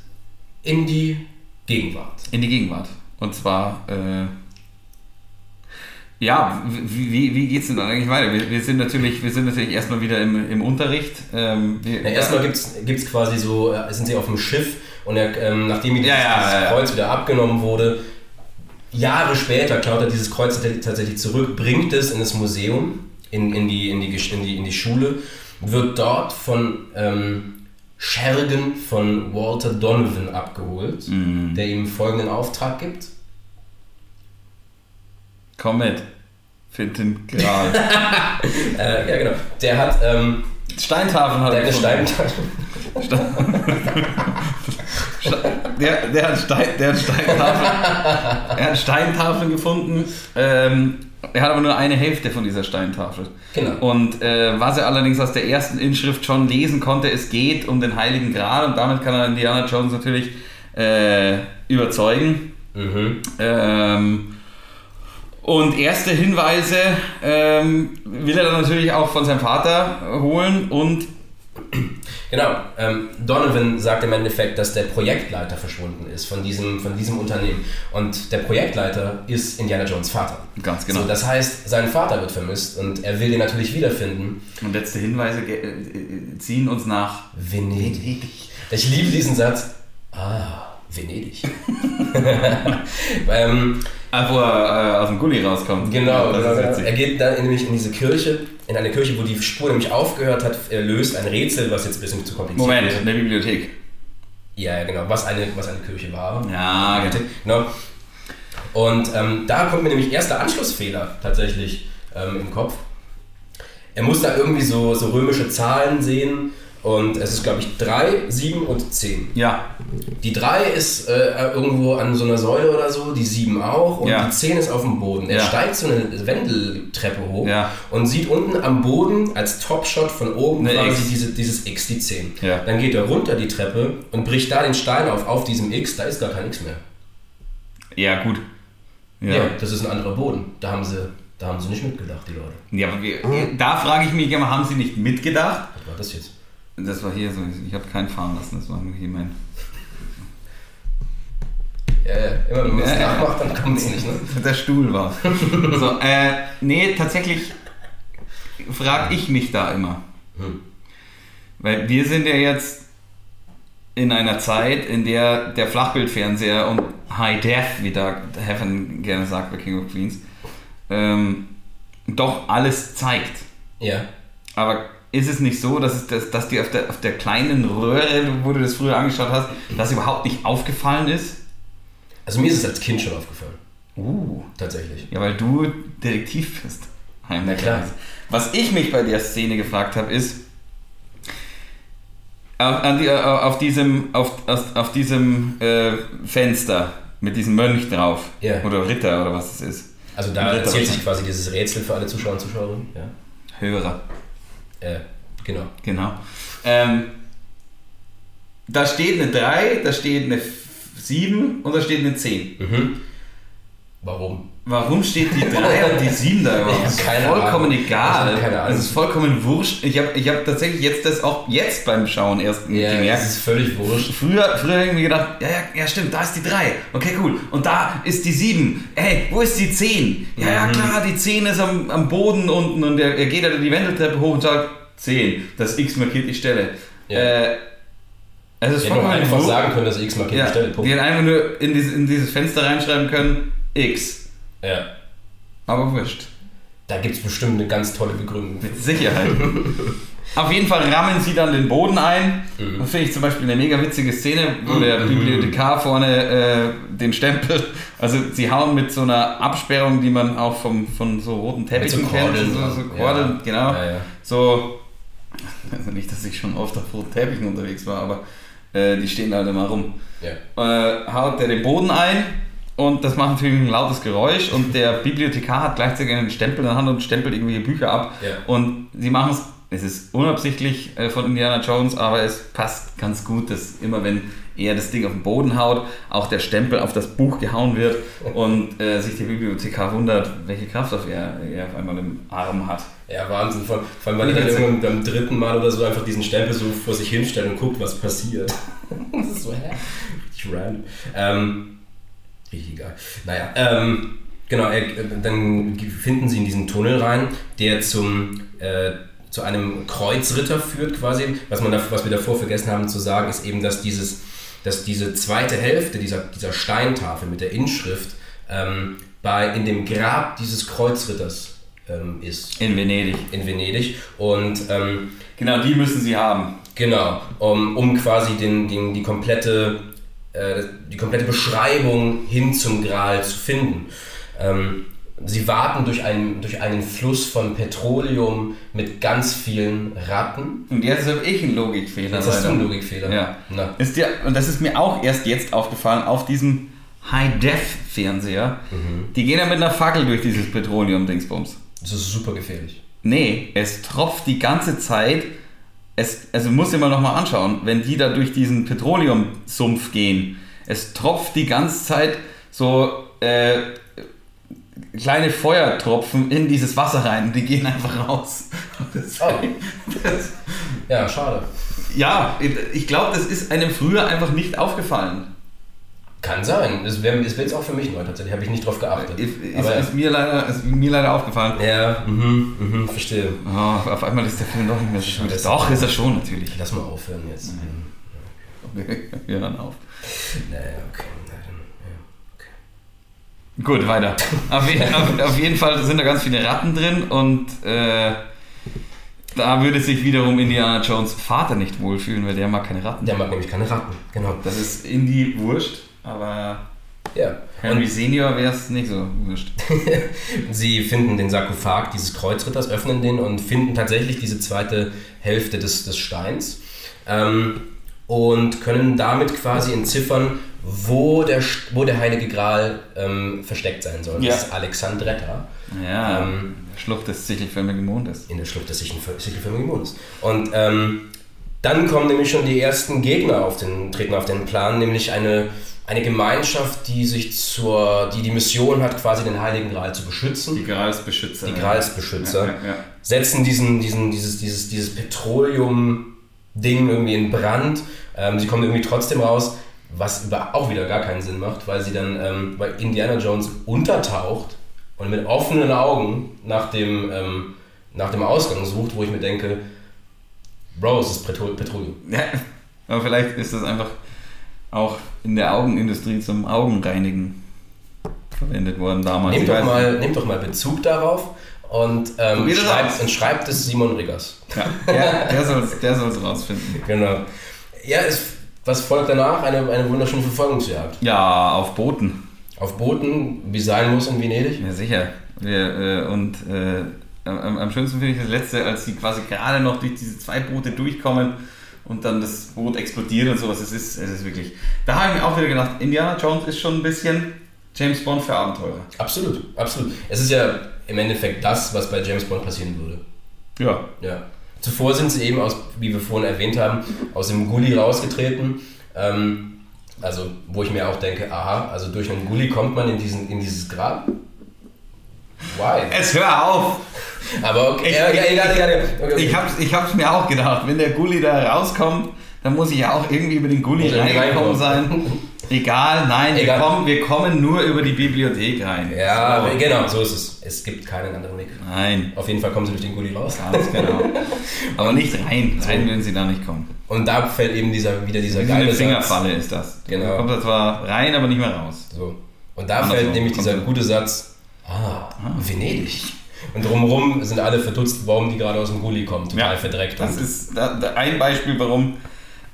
in die Gegenwart. In die Gegenwart. Und zwar, äh, ja, wie, wie, wie geht es denn eigentlich weiter? Wir, wir, sind natürlich, wir sind natürlich erstmal wieder im, im Unterricht. Ähm, wir, ja, erstmal gibt es quasi so, äh, sind sie auf dem Schiff und er, ähm, nachdem ihm ja, dieses, ja, Kreuz wieder abgenommen wurde, Jahre später klaut er dieses Kreuz tatsächlich zurück, bringt es in das Museum, in, in, die, in, die, in, die, in die Schule, wird dort von ähm, Schergen von Walter Donovan abgeholt, mhm. der ihm folgenden Auftrag gibt. Komm mit, find den Gral. <laughs> äh, ja, genau. Der hat. Ähm, Steintafeln hat der eine Steintafel. <laughs> der, der, hat Stein, der hat Steintafeln, er hat Steintafeln gefunden. Ähm, er hat aber nur eine Hälfte von dieser Steintafel. Genau. Und äh, was er allerdings aus der ersten Inschrift schon lesen konnte, es geht um den Heiligen Gral und damit kann er Indiana Jones natürlich äh, überzeugen. Mhm. Ähm, und erste Hinweise ähm, will er dann natürlich auch von seinem Vater holen und Genau. Ähm, Donovan sagt im Endeffekt, dass der Projektleiter verschwunden ist von diesem, von diesem Unternehmen. Und der Projektleiter ist Indiana Jones Vater. Ganz genau. So, das heißt, sein Vater wird vermisst und er will ihn natürlich wiederfinden. Und letzte Hinweise äh, ziehen uns nach Venedig. Venedig. Ich liebe diesen Satz. Ah, Venedig. <laughs> ähm, Ah, wo er äh, aus dem Gully rauskommt. Genau, genau, genau. Er geht dann nämlich in diese Kirche, in eine Kirche, wo die Spur nämlich aufgehört hat, er löst ein Rätsel, was jetzt ein bisschen zu kompliziert Moment, ist. Moment, eine Bibliothek. Ja, ja, genau, was eine, was eine Kirche war. Ja, genau. genau. Und ähm, da kommt mir nämlich erster Anschlussfehler tatsächlich ähm, im Kopf. Er muss da irgendwie so, so römische Zahlen sehen und es ist, glaube ich, 3, 7 und 10. Ja. Die 3 ist äh, irgendwo an so einer Säule oder so, die 7 auch und ja. die 10 ist auf dem Boden. Er ja. steigt so eine Wendeltreppe hoch ja. und sieht unten am Boden als Topshot von oben eine quasi diese, dieses X, die 10. Ja. Dann geht er runter die Treppe und bricht da den Stein auf, auf diesem X, da ist gar kein X mehr. Ja, gut. Ja. das ist ein anderer Boden. Da haben sie, da haben sie nicht mitgedacht, die Leute. Ja, aber wir, da frage ich mich immer, haben sie nicht mitgedacht? Was war das jetzt? Das war hier so, ich habe keinen fahren lassen, das war nur hier mein. Ja, ja, immer wenn man es nachmacht, dann kommt es nicht, ne? <laughs> Der Stuhl war. so, äh, nee, tatsächlich frage ich mich da immer. Hm. Weil wir sind ja jetzt in einer Zeit, in der der Flachbildfernseher und High Def, wie da Heaven gerne sagt bei King of Queens, ähm, doch alles zeigt. Ja. Aber ist es nicht so, dass, es, dass, dass dir auf der, auf der kleinen Röhre, wo du das früher angeschaut hast, das überhaupt nicht aufgefallen ist? Also mir ist es als Kind schon aufgefallen. Uh. Tatsächlich. Ja, weil du Detektiv bist. Na klar. Was ich mich bei der Szene gefragt habe, ist, auf, die, auf diesem, auf, auf diesem äh, Fenster mit diesem Mönch drauf, yeah. oder Ritter oder was es ist. Also da erzählt sich quasi dieses Rätsel für alle Zuschauer und Zuschauerinnen. Ja. Hörer. Äh, genau. Genau. Ähm, da steht eine 3, da steht eine 7 und da steht eine 10. Mhm. Warum? Warum steht die 3 und die 7 da überhaupt? Das ist vollkommen Ahnung. egal. Keine Ahnung. Das ist vollkommen wurscht. Ich habe ich hab tatsächlich jetzt das auch jetzt beim Schauen erst ja, gemerkt. Das ist völlig wurscht. Früher, früher habe ich mir gedacht, ja, ja, ja, stimmt, da ist die 3. Okay, cool. Und da ist die 7. Hey, wo ist die 10? Ja, ja, mhm. klar, die 10 ist am, am Boden unten und er, er geht halt die Wendeltreppe hoch und sagt 10. Das X markiert die Stelle. Ja. Äh, also es ja, einfach wo, sagen können, dass X markiert ja, die Stelle. Punkt. Die hätten einfach nur in dieses, in dieses Fenster reinschreiben können, X. Ja. Aber wurscht. Da gibt es bestimmt eine ganz tolle Begründung. Mit Sicherheit. <laughs> Auf jeden Fall rammen sie dann den Boden ein. Mhm. Das finde ich zum Beispiel eine mega witzige Szene, wo der Bibliothekar vorne äh, den Stempel, also sie hauen mit so einer Absperrung, die man auch vom, von so roten Teppichen so kennt, so, so ja. Kordeln, genau. Ja, ja. So, also nicht, dass ich schon oft auf roten Teppichen unterwegs war, aber äh, die stehen halt immer rum. Ja. Äh, haut der den Boden ein und das macht natürlich ein lautes Geräusch und der Bibliothekar hat gleichzeitig einen Stempel in der Hand und stempelt irgendwelche Bücher ab. Ja. Und sie machen es, es ist unabsichtlich äh, von Indiana Jones, aber es passt ganz gut, dass immer wenn er das Ding auf den Boden haut, auch der Stempel auf das Buch gehauen wird und äh, sich der Bibliothekar wundert, welche Kraft auf er, er auf einmal im Arm hat. Ja, Wahnsinn. Vor, vor allem, weil er dann irgendwann beim dritten Mal oder so einfach diesen Stempel so vor sich hinstellt und guckt, was passiert. <laughs> das ist so, hä? Richtig random. Ähm, richtig egal. Naja, ähm, genau, er, dann finden sie in diesen Tunnel rein, der zum, äh, zu einem Kreuzritter führt quasi. Was, man da, was wir davor vergessen haben zu sagen, ist eben, dass, dieses, dass diese zweite Hälfte dieser, dieser Steintafel mit der Inschrift ähm, bei, in dem Grab dieses Kreuzritters ähm, ist In Venedig. in Venedig und ähm, Genau, die müssen sie haben. genau, um, um quasi den, den, die, komplette, äh, die komplette Beschreibung hin zum Gral zu finden. Ähm, sie warten durch einen, durch einen Fluss von Petroleum mit ganz vielen Ratten. Und jetzt habe ich einen Logikfehler. Jetzt hast du einen Logikfehler. Ja. Na, Ist dir, und das ist mir auch erst jetzt aufgefallen, auf diesem High-Def-Fernseher, Mhm. die gehen ja mit einer Fackel durch dieses Petroleum-Dingsbums. das ist super gefährlich. Nee, es tropft die ganze Zeit. Es, also muss immer noch mal anschauen, wenn die da durch diesen Petroleumsumpf gehen. Es tropft die ganze Zeit so äh, kleine Feuertropfen in dieses Wasser rein und die gehen einfach raus. <laughs> Das, Oh. das, Ja, schade. ja, ich glaube, das ist einem früher einfach nicht aufgefallen. Kann sein. Das wäre das wär jetzt auch für mich neu tatsächlich. Habe ich nicht drauf geachtet. Ist, ist, Aber, ist, mir, leider, ist mir leider aufgefallen. ja, mhm, mhm, verstehe. Oh, auf einmal ist der Film doch nicht mehr so schön. Doch, ist er schon, natürlich. Lass mal aufhören jetzt. Okay, <laughs> wir hören auf. Naja, okay. Gut, weiter. Auf, je, auf, auf jeden Fall sind da ganz viele Ratten drin und äh, da würde sich wiederum Indiana Jones Vater nicht wohlfühlen, weil der mag keine Ratten. Der mag nämlich keine Ratten. Genau. Das ist Indy wurscht, aber Ja. Henry Und Senior wäre es nicht so wurscht. <laughs> sie finden den Sarkophag dieses Kreuzritters, öffnen den und finden tatsächlich diese zweite Hälfte des, des Steins. Ähm, und können damit quasi entziffern, wo der, wo der Heilige Gral ähm, versteckt sein soll. Ja. Das ist Alexandretta. Ja, Ähm, Schlucht des sichelförmigen Mondes. in der Schlucht des Sichelf- Sichelförmigen Mondes. Und ähm, dann kommen nämlich schon die ersten Gegner auf den, treten auf den Plan, nämlich eine, eine Gemeinschaft, die sich zur, die die Mission hat, quasi den Heiligen Gral zu beschützen. Die Gralsbeschützer. Die Gralsbeschützer. Ja, ja, ja. Setzen diesen, diesen, dieses, dieses, dieses Petroleum-Ding irgendwie in Brand. Ähm, sie kommen irgendwie trotzdem raus, was auch wieder gar keinen Sinn macht, weil sie dann, ähm, weil Indiana Jones untertaucht und mit offenen Augen nach dem, ähm, nach dem Ausgang sucht, wo ich mir denke, Bro, es ist Petro Petroleum. Ja, aber vielleicht ist das einfach auch in der Augenindustrie zum Augenreinigen verwendet worden damals. Nehmt doch, mal, nehmt doch mal Bezug darauf und, ähm, schreibt, und schreibt es Simon Riggers. Ja, ja, der soll es der soll's rausfinden. Genau. Ja, es, was folgt danach? Eine, eine wunderschöne Verfolgungsjagd. Ja, auf Booten. Auf Booten, wie sein muss in Venedig. Ja, sicher. Wir, äh, und äh, am, am schönsten finde ich das letzte, als sie quasi gerade noch durch diese zwei Boote durchkommen und dann das Boot explodiert und sowas. Es ist, es ist wirklich. Da habe ich mir auch wieder gedacht, Indiana Jones ist schon ein bisschen James Bond für Abenteurer. Absolut, absolut. Es ist ja im Endeffekt das, was bei James Bond passieren würde. Ja. Ja. Zuvor sind sie eben, aus, wie wir vorhin erwähnt haben, aus dem Gully rausgetreten. Ähm, also, wo ich mir auch denke, aha, also durch einen Gully kommt man in, diesen, in dieses Grab. Why? Es hör auf! Aber okay, Ich- ja, egal, egal, egal. Okay, okay. Ich hab's, ich hab's mir auch gedacht, wenn der Gully da rauskommt, dann muss ich ja auch irgendwie über den irgendwie reingekommen sein. <laughs> Egal, nein, Egal. Wir, kommen, wir kommen nur über die Bibliothek rein. Ja, So. genau, so ist es. Es gibt keinen anderen Weg. Nein, Auf jeden Fall kommen sie durch den Gully raus. ganz genau. <laughs> Aber nicht rein, rein werden sie da nicht kommen. Und da fällt eben dieser, wieder dieser geile eine Satz. Fingerfalle ist das. Genau. Da kommt er zwar rein, aber nicht mehr raus. So. Und da Andersrum. fällt nämlich dieser er- gute Satz, ah, Venedig. Und drumherum sind alle verdutzt, warum die gerade aus dem Gully kommen, total verdreckt. Das ist ein Beispiel, warum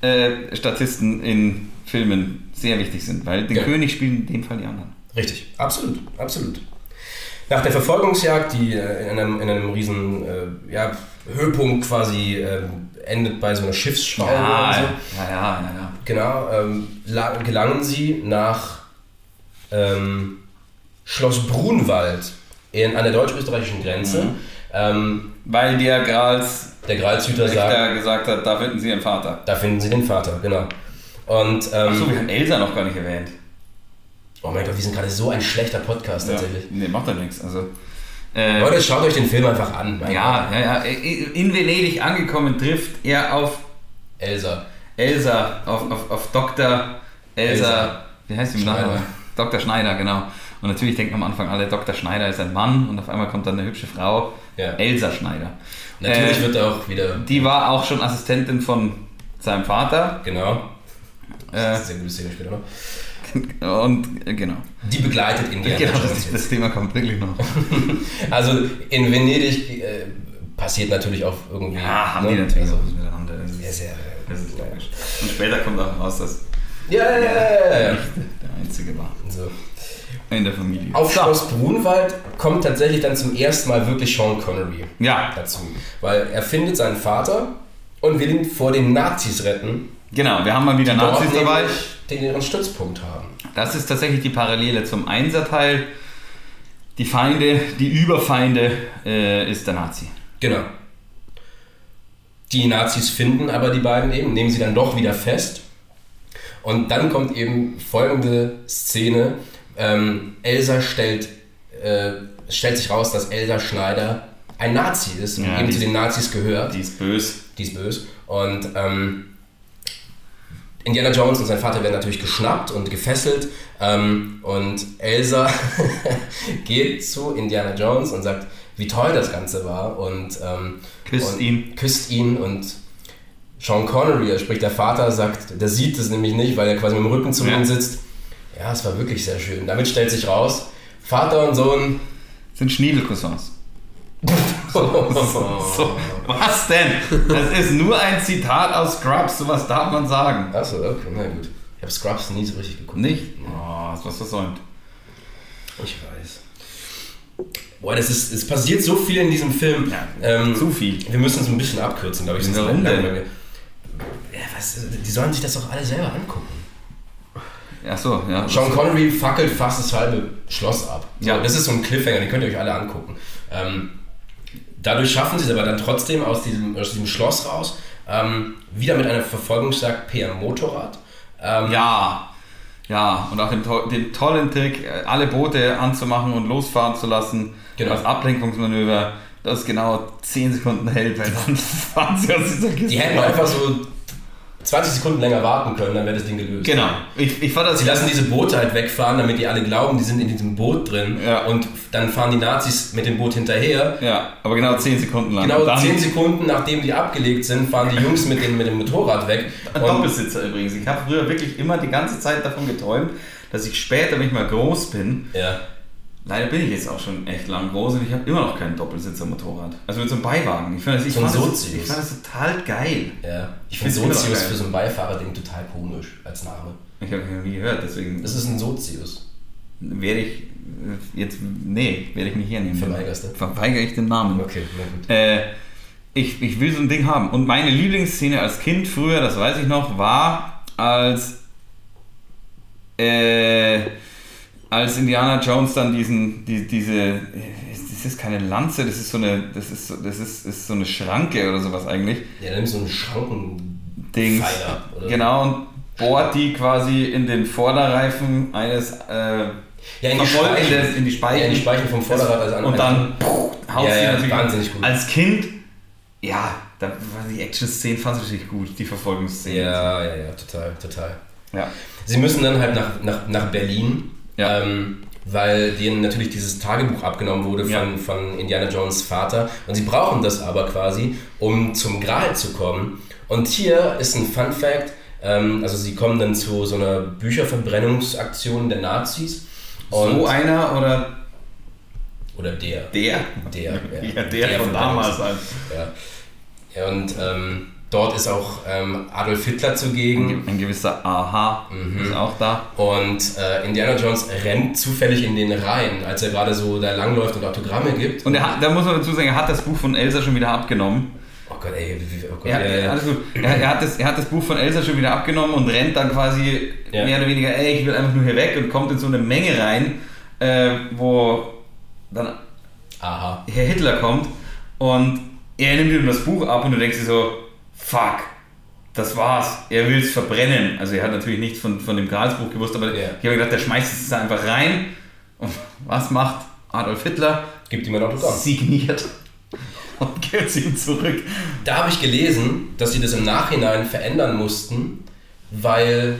äh, Statisten in Filmen sehr wichtig sind, weil den Ja. König spielen in dem Fall die anderen. Richtig, absolut, absolut. Nach der Verfolgungsjagd, die äh, in einem, in einem riesen äh, ja, Höhepunkt quasi ähm, endet bei so einer Schiffsschraube oder so. ja, ja, ja, ja. Genau, ähm, la- gelangen sie nach ähm, Schloss Brunwald in, an der deutsch-österreichischen Grenze. Mhm. Ähm, Weil der Grals der Gralshüter sagt, gesagt hat, da finden sie ihren Vater. da finden sie den Vater, genau. Und, ähm, Achso, wir haben Elsa noch gar nicht erwähnt. oh mein Gott, wir sind gerade so ein schlechter Podcast tatsächlich. Nee, macht doch nichts. Also, äh, Leute, schaut euch den Film einfach an. mein ja, ja, ja. In Venedig angekommen trifft er auf Elsa. Elsa, auf, auf, auf Dr. Elsa, Elsa. wie heißt sie im Schneider. Nachnamen? Dr. Schneider, genau. Und natürlich denken am Anfang alle, Dr. Schneider ist ein Mann und auf einmal kommt dann eine hübsche Frau, Ja. Elsa Schneider. Natürlich Äh, wird er auch wieder. Die war auch schon Assistentin von seinem Vater. Genau. Äh, Das ist eine gute Szene später noch. <laughs> und äh, genau. Die begleitet Indiana genau Jones das, das Thema kommt wirklich noch. <laughs> Also in Venedig äh, passiert natürlich auch irgendwie. Ja, haben ne? die natürlich Also, auch miteinander. Das sehr, sehr. das ist logisch. Und später kommt auch raus, dass Ja, ja, ja, ja, ja. der Einzige war So. In der Familie. Auf So. Schloss Brunwald kommt tatsächlich dann zum ersten Mal wirklich Sean Connery Ja, dazu. Weil er findet seinen Vater und will ihn vor den Nazis retten, genau. Wir haben mal wieder Nazis dabei. den ihren Stützpunkt haben. Das ist tatsächlich die Parallele zum Einserteil. Die Feinde, die Überfeinde äh, ist der Nazi. Genau. Die Nazis finden aber die beiden eben, nehmen sie dann doch wieder fest. Und dann kommt eben folgende Szene. Ähm, Elsa stellt, äh, stellt sich raus, dass Elsa Schneider ein Nazi ist und Ja, eben zu den Nazis gehört. Die ist böse. Die ist böse. Und ähm, Indiana Jones und sein Vater werden natürlich geschnappt und gefesselt. Ähm, und Elsa <laughs> geht zu Indiana Jones und sagt, wie toll das Ganze war. Und ähm, Küsst und ihn. Küsst ihn und Sean Connery, also sprich der Vater, sagt, der sieht es nämlich nicht, weil er quasi mit dem Rücken zu Ja. ihm sitzt. Ja, es war wirklich sehr schön. Damit stellt sich raus, Vater und Sohn. Sind Schniedelcousins. <laughs> So, was denn? Das ist nur ein Zitat aus Scrubs, sowas darf man sagen. Achso, okay, na gut. Ich habe Scrubs nie so richtig geguckt. Nicht? Oh, ist was versäumt. Ich weiß. Boah, das ist, es passiert so viel in diesem Film. Ja, ähm, zu viel. Wir müssen es ein bisschen abkürzen, glaube ich. Warum denn? Ja, was, die sollen sich das doch alle selber angucken. Ach so, ja. Sean Connery fackelt fast das halbe Schloss ab. So, Ja. Das ist so ein Cliffhanger, den könnt ihr euch alle angucken. Ähm, dadurch schaffen sie es aber dann trotzdem aus diesem, aus diesem Schloss raus, ähm, wieder mit einer Verfolgungsjagd per Motorrad. Ähm, Ja, ja, und auch den, to den tollen Trick, äh, alle Boote anzumachen und losfahren zu lassen, Genau. als Ablenkungsmanöver, das genau 10 Sekunden hält, weil dann <laughs> fahren sie aus dieser Kiste. Die hätten einfach so 20 Sekunden länger warten können, dann wäre das Ding gelöst. Genau. Ich, ich fand das Sie lassen diese Boote halt wegfahren, damit die alle glauben, die sind in diesem Boot drin. Ja. Und dann fahren die Nazis mit dem Boot hinterher. Ja, aber genau 10 Sekunden lang. Genau Und dann 10 Sekunden nachdem die abgelegt sind, fahren die Jungs mit dem, mit dem Motorrad weg. Ein Doppelsitzer übrigens. Ich habe früher wirklich immer die ganze Zeit davon geträumt, dass ich später, wenn ich mal groß bin, ja. Leider bin ich jetzt auch schon echt lang groß und ich habe immer noch kein Doppelsitzer-Motorrad. Also mit so einem Beiwagen. Ich, das, So fand das, Sozius. ich fand das total geil. Ja, ich finde Sozius für so ein Beifahrerding total komisch als Name. Ich habe noch nie gehört, deswegen Das ist ein Sozius. werde ich äh, jetzt, nee, werde ich nicht hernehmen. Verweigerst du? Verweigere ich den Namen. Okay, na gut. Äh, ich, ich will so ein Ding haben. Und meine Lieblingsszene als Kind früher, das weiß ich noch, war als äh, als Indiana Jones dann diesen, die, diese, das ist keine Lanze, das ist so eine, das ist, so- das ist, ist so eine Schranke oder sowas eigentlich. Ja, nimm so einen Schranken. Dings. Pfeiler, oder? Genau, und bohrt die quasi in den Vorderreifen eines äh, Ja, in die Speichen. in die Speichen. Ja, in die Speichen vom Vorderrad als Und dann puh, haut Ja, sie ja, natürlich wahnsinnig gut. Als Kind, ja, da die Action-Szenen fand ich natürlich gut, die Verfolgungsszenen. Ja, ja, ja, total, total. ja. Sie müssen dann halt nach, nach, nach Berlin, Ja. ähm, weil denen natürlich dieses Tagebuch abgenommen wurde von, Ja. von Indiana Jones Vater. Und sie brauchen das aber quasi, um zum Gral zu kommen. Und hier ist ein Fun Fact, ähm, also sie kommen dann zu so einer Bücherverbrennungsaktion der Nazis. Und so einer oder Oder der. Der? Der, ja. Ja, der, von damals. Halt. Ja. ja und ähm, dort ist auch ähm, Adolf Hitler zugegen. Ein gewisser Aha ist auch da. Und äh, Indiana Jones rennt zufällig in den Reihen, als er gerade so da langläuft und Autogramme gibt. Und er hat, da muss man dazu sagen, er hat das Buch von Elsa schon wieder abgenommen. oh Gott, ey, wie- oh Gott, Er, ja, ja. alles gut. Er, er, hat das, er hat das Buch von Elsa schon wieder abgenommen und rennt dann quasi Ja. mehr oder weniger, ey, ich will einfach nur hier weg und kommt in so eine Menge rein, äh, wo dann Aha. Herr Hitler kommt und er nimmt ihm das Buch ab und du denkst dir so, fuck, das war's, er will es verbrennen. Also er hat natürlich nichts von, von dem Gralsbuch gewusst, aber Ja. ich habe gedacht, der schmeißt es einfach rein und was macht Adolf Hitler? Gibt ihm ein Autogramm. Signiert und <laughs> gibt es ihm zurück. Da habe ich gelesen, dass sie das im Nachhinein verändern mussten, weil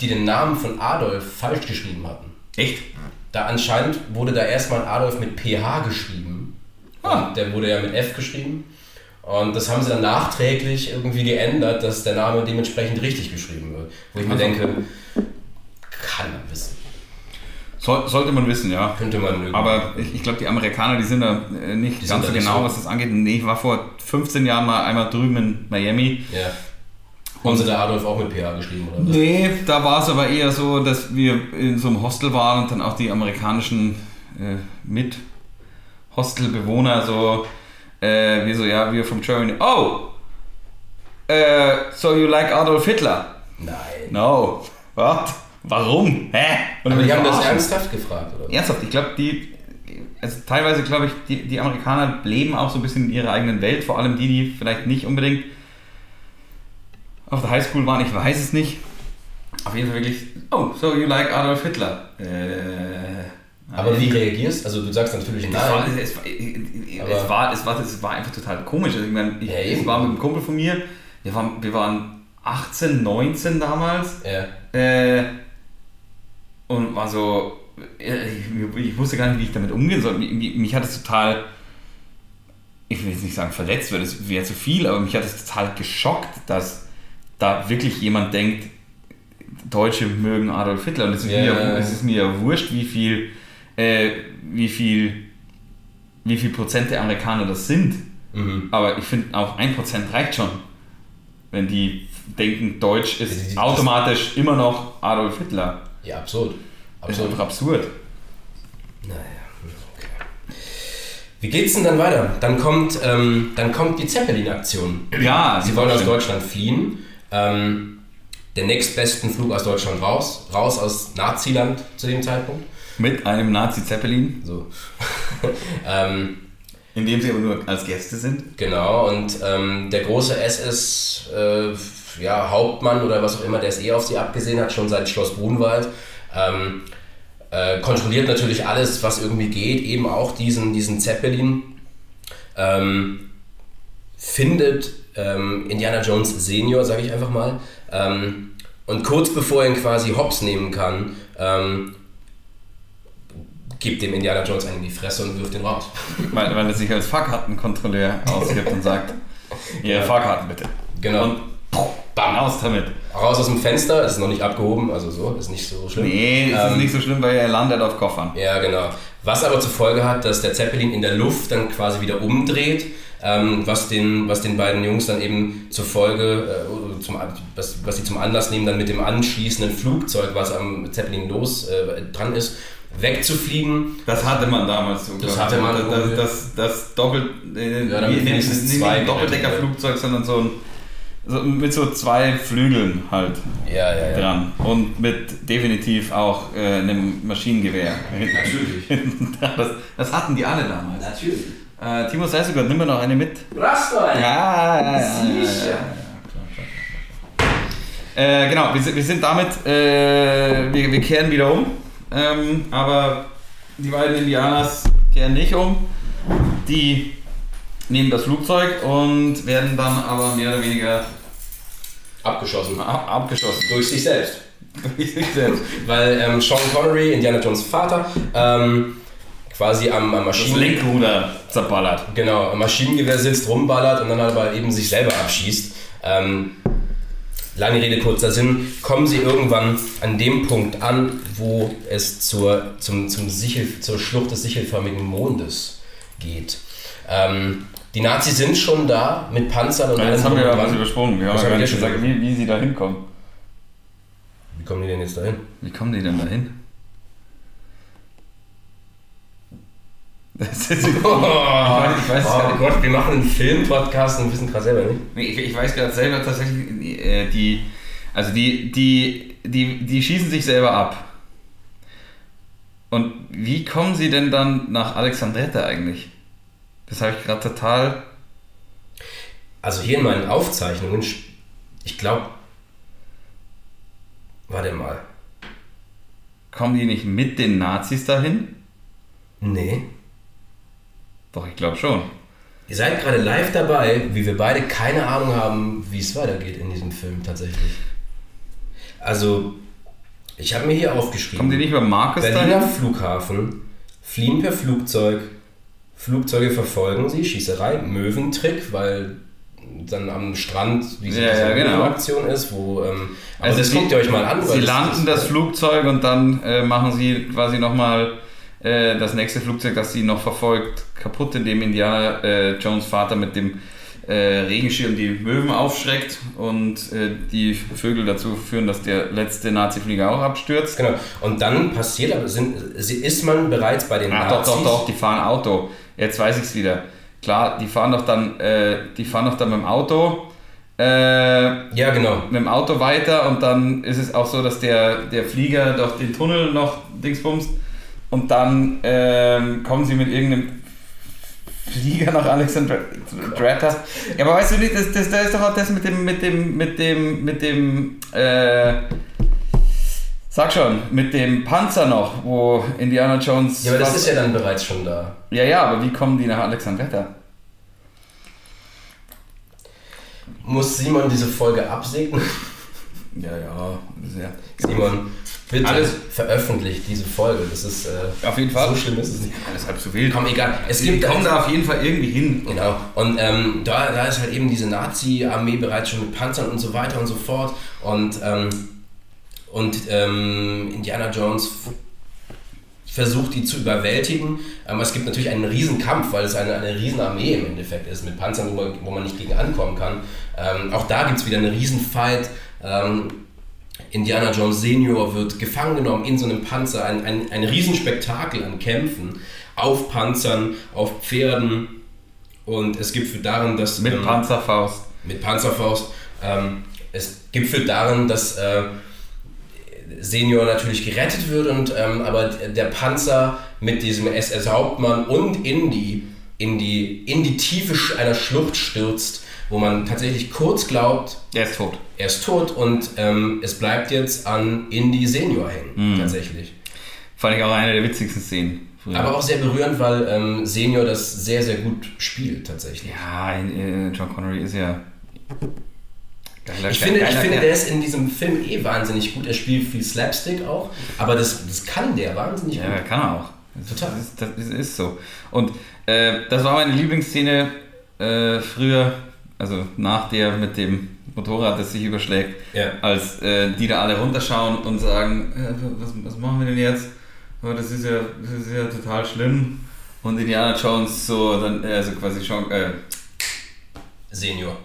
die den Namen von Adolf falsch geschrieben hatten. Echt? Da anscheinend wurde da erstmal Adolf mit PH geschrieben. Ah. Der wurde ja mit F geschrieben. Und das haben sie dann nachträglich irgendwie geändert, dass der Name dementsprechend richtig geschrieben wird. Wo ich mir Also- denke, kann man wissen. Soll, sollte man wissen, ja. Könnte man irgendwie. Aber ich, ich glaube, die Amerikaner, die sind da äh, nicht Die ganz so genau, so. was das angeht. Nee, ich war vor 15 Jahren mal einmal drüben in Miami. ja. Haben sie da Adolf auch mit PH geschrieben, oder was? Nee, da war es aber eher so, dass wir in so einem Hostel waren und dann auch die amerikanischen äh, Mit-Hostelbewohner so, äh, wie so, ja, wir from Germany. Oh! Äh, so you like Adolf Hitler? Nein. No. What? Warum? Hä? Und Aber die haben das ernsthaft gefragt, oder? Ernsthaft, ich glaube, die, also teilweise glaube ich, die, die Amerikaner leben auch so ein bisschen in ihrer eigenen Welt, vor allem die, die vielleicht nicht unbedingt auf der Highschool waren, ich weiß es nicht. Auf jeden Fall wirklich, oh, so you like Adolf Hitler. Äh, Aber nein. wie reagierst Du Du sagst natürlich Das war, nein. es, war, es, war, es, war, es war einfach total komisch. Also ich meine, ich, Ja, ich war mit einem Kumpel von mir, wir waren, wir waren 18, 19 damals Ja. äh, und war so, äh, ich, ich wusste gar nicht, wie ich damit umgehen soll. Mich, mich- hat es total, ich will jetzt nicht sagen verletzt, weil das wäre zu viel, aber mich hat es total geschockt, dass da wirklich jemand denkt, Deutsche mögen Adolf Hitler. Und es ist, Ja. mir, es ist mir ja wurscht, wie viel, äh, wie viel, wie viel Prozent der Amerikaner das sind. Mhm. Aber ich finde auch ein Prozent reicht schon. Wenn die denken, Deutsch ist Die- die- automatisch immer noch Adolf Hitler. Ja, absurd. Das ist Absurd. einfach absurd. Naja, okay. Wie geht's denn dann weiter? Dann kommt, ähm, dann kommt die Zeppelin-Aktion. Ja, Sie wollen aus. Deutschland fliehen. Ähm, der nächstbesten Flug aus Deutschland raus. Raus aus Naziland zu dem Zeitpunkt. Mit einem Nazi-Zeppelin, So. <laughs> ähm, in dem sie aber nur als Gäste sind. genau, und ähm, der große SS äh, ja, Hauptmann oder was auch immer, der es eh auf sie abgesehen hat, schon seit Schloss Brunwald, ähm, äh, kontrolliert natürlich alles, was irgendwie geht, eben auch diesen, diesen Zeppelin. Ähm, findet ähm, Indiana Jones Senior, sage ich einfach mal, ähm, und kurz bevor er ihn quasi hops nehmen kann, ähm, gibt dem Indiana Jones einen in die Fresse und wirft ihn raus. <laughs> Weil, weil er sich als Fahrkartenkontrolleur ausgibt und sagt, <laughs> Ihre Fahrkarten bitte. Genau. Und bam, aus damit. Raus aus dem Fenster, ist noch nicht abgehoben, also so, ist nicht so schlimm. Nee, es Ähm, ist nicht so schlimm, weil er landet auf Koffern. Ja, genau. Was aber zur Folge hat, dass der Zeppelin in der Luft dann quasi wieder umdreht, ähm, was, den, was den beiden Jungs dann eben zur Folge, äh, zum, was, was sie zum Anlass nehmen, dann mit dem anschließenden Flugzeug, was am Zeppelin los äh, dran ist, wegzufliegen. Das hatte man damals so. Das hatte man Das, wohl. das, das, das Doppel, äh, Ja, nicht zwei ein Doppeldeckerflugzeug, sondern so ein so, mit so zwei Flügeln halt Ja, ja, ja. dran. Und mit definitiv auch äh, einem Maschinengewehr. Natürlich. <laughs> das, das hatten die alle damals. Natürlich. Äh, Timo Seisugat, nimm mir noch eine mit. Raster! Ja, ja, ja. Sicher. Äh, genau, wir, sind- wir sind damit, äh, wir, wir kehren wieder um, ähm, aber die beiden Indianers kehren nicht um. Die nehmen das Flugzeug und werden dann aber mehr oder weniger Abgeschossen. ab abgeschossen. Durch sich selbst. Durch sich selbst. Weil ähm, Sean Connery, Indiana Jones Vater, ähm, quasi am, am Das Maschinen Lenkruder zerballert. genau, am Maschinengewehr sitzt, rumballert und dann aber eben sich selber abschießt. Ähm, lange Rede, kurzer Sinn, kommen sie irgendwann an dem Punkt an, wo es zur, zum, zum Sichel, zur Schlucht des sichelförmigen Mondes geht. Ähm, die Nazis sind schon da mit Panzern und Ja, das haben wir ja was übersprungen. Wir haben ja gesagt, wie, wie sie da hinkommen. Wie kommen die denn jetzt dahin? Wie kommen die denn da Das ist, ich weiß, ich weiß oh nicht. Gott, wir machen einen Film-Podcast und wissen gerade selber nicht. Nee, Ich, ich weiß gerade selber tatsächlich, äh, die, also die, die, die, die schießen sich selber ab. Und wie kommen sie denn dann nach Alexandretta eigentlich? Das habe ich gerade total. Also hier in meinen Aufzeichnungen, ich glaube, warte mal, Kommen die nicht mit den Nazis dahin? nee. Doch, ich glaube schon. Ihr seid gerade live dabei, wie wir beide keine Ahnung haben, wie es weitergeht in diesem Film tatsächlich. Also, ich habe mir hier aufgeschrieben. Kommen die nicht über Markus Berliner dahin? Flughafen, fliehen per Flugzeug, Flugzeuge verfolgen sie, Schießerei, Möwentrick, weil dann am Strand diese, Ja, ja, genau. Möwenaktion ist, wo. Ähm, Also das guckt ihr euch mal an. Sie landen das Flugzeug und dann äh, machen sie quasi nochmal äh, das nächste Flugzeug, das sie noch verfolgt, kaputt, indem Indiana äh, Jones Vater mit dem äh, Regenschirm die Möwen aufschreckt und äh, die Vögel dazu führen, dass der letzte Nazi-Flieger auch abstürzt. Genau. Und dann passiert, aber sind, ist man bereits bei den Ach, doch, Nazis. doch, doch, die fahren Auto. Jetzt weiß ich es wieder. Klar, die fahren doch dann, äh, die fahren doch dann mit dem Auto. Äh, Ja, genau. mit dem Auto weiter und dann ist es auch so, dass der, der Flieger durch den Tunnel noch dingsbumst und dann ähm, kommen sie mit irgendeinem Flieger nach Alexandretta. Ja, aber weißt du nicht, das, das, da ist doch auch das mit dem, mit dem, mit dem, mit dem, äh, sag schon, mit dem Panzer noch, wo Indiana Jones. Ja, aber das ist ja dann bereits schon da. ja, ja, aber wie kommen die nach Alexandretta? Muss Simon diese Folge absegnen? Ja, ja, sehr. Simon, bitte Alles- veröffentlicht diese Folge. Das ist. Äh, Auf jeden Fall. So schlimm ist es nicht. Alles halb so wild. Komm, egal. Es gibt kommen da auf jeden Fall irgendwie hin. Genau. Und ähm, da, da ist halt eben diese Nazi-Armee bereits schon mit Panzern und so weiter und so fort. Und, ähm, und ähm, Indiana Jones versucht, die zu überwältigen. Ähm, es gibt natürlich einen Riesenkampf, weil es eine, eine Riesenarmee im Endeffekt ist, mit Panzern, wo man, wo man nicht gegen ankommen kann. Ähm, auch da gibt es wieder einen Riesenfight. Ähm, Indiana Jones Senior wird gefangen genommen in so einem Panzer, ein, ein, ein Riesenspektakel an Kämpfen, auf Panzern, auf Pferden und es gipfelt darin, dass... Mit ähm, Panzerfaust. mit Panzerfaust. Ähm, es gipfelt darin, dass äh, Senior natürlich gerettet wird, und, ähm, aber der Panzer mit diesem SS-Hauptmann und Indy in die, in die Tiefe einer Schlucht stürzt, wo man tatsächlich kurz glaubt, Der ist tot. er ist tot und ähm, es bleibt jetzt an Indy Senior hängen, tatsächlich. Fand ich auch eine der witzigsten Szenen. früher. Aber auch sehr berührend, weil ähm, Senior das sehr, sehr gut spielt, tatsächlich. Ja, äh, John Connery ist ja. Geiler, Ich finde, ich finde, der ist in diesem Film eh wahnsinnig gut. Er spielt viel Slapstick auch, aber das, das kann der wahnsinnig Ja, gut. kann er auch. Total. Das ist, das ist so. Und äh, das war meine Lieblingsszene äh, früher, also nach der mit dem Motorrad, das sich überschlägt, Ja. als äh, die da alle runterschauen und sagen, äh, was, was machen wir denn jetzt? Oh, das, ist ja, das ist ja total schlimm. Und Indiana Jones so, dann, äh, also quasi schon, äh, Senior.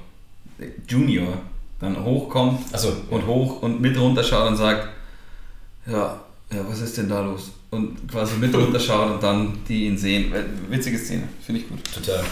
Junior dann hochkommt Achso, und hoch und mit runterschaut und sagt, ja, ja, was ist denn da los? Und quasi mit <laughs> runterschaut und dann die ihn sehen. Äh, Witzige Szene, finde ich gut. total.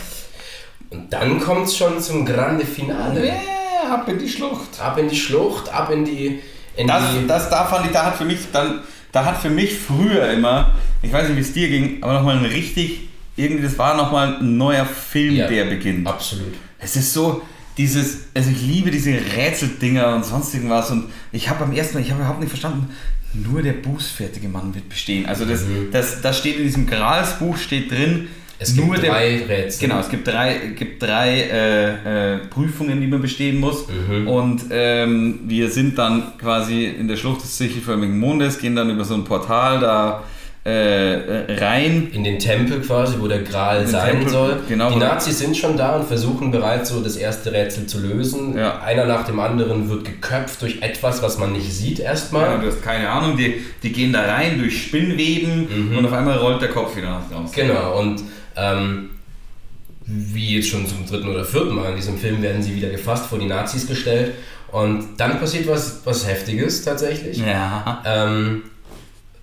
Und dann kommt es schon zum Grande Finale. Ja, ab in die Schlucht. Ab in die Schlucht, ab in die. In Das, die das da fand ich, da hat für mich dann, da hat für mich früher immer, ich weiß nicht, wie es dir ging, aber nochmal ein richtig, irgendwie, das war nochmal ein neuer Film, Ja. der beginnt. absolut. Es ist so, dieses, also ich liebe diese Rätseldinger und sonst irgendwas und ich habe beim ersten Mal, ich habe überhaupt nicht verstanden, nur der bußfertige Mann wird bestehen. Also das, Mhm. das, das steht in diesem Gralsbuch, steht drin, Es gibt nur der, drei Rätsel. Genau, es gibt drei, gibt drei äh, äh, Prüfungen, die man bestehen muss. Mhm. Und ähm, wir sind dann quasi in der Schlucht des sichelförmigen Mondes, gehen dann über so ein Portal, da äh, rein. In den Tempel quasi, wo der Gral sein Tempel, soll. genau. Die Nazis sind schon da und versuchen bereits so das erste Rätsel zu lösen. Ja. Einer nach dem anderen wird geköpft durch etwas, was man nicht sieht Ja, erstmal. du hast keine Ahnung, die, die gehen da rein durch Spinnweben und auf einmal rollt der Kopf wieder raus. Genau, und ähm, wie jetzt schon zum dritten oder vierten Mal in diesem Film werden sie wieder gefasst, vor die Nazis gestellt. Und dann passiert was, was Heftiges tatsächlich. Ja. Ähm,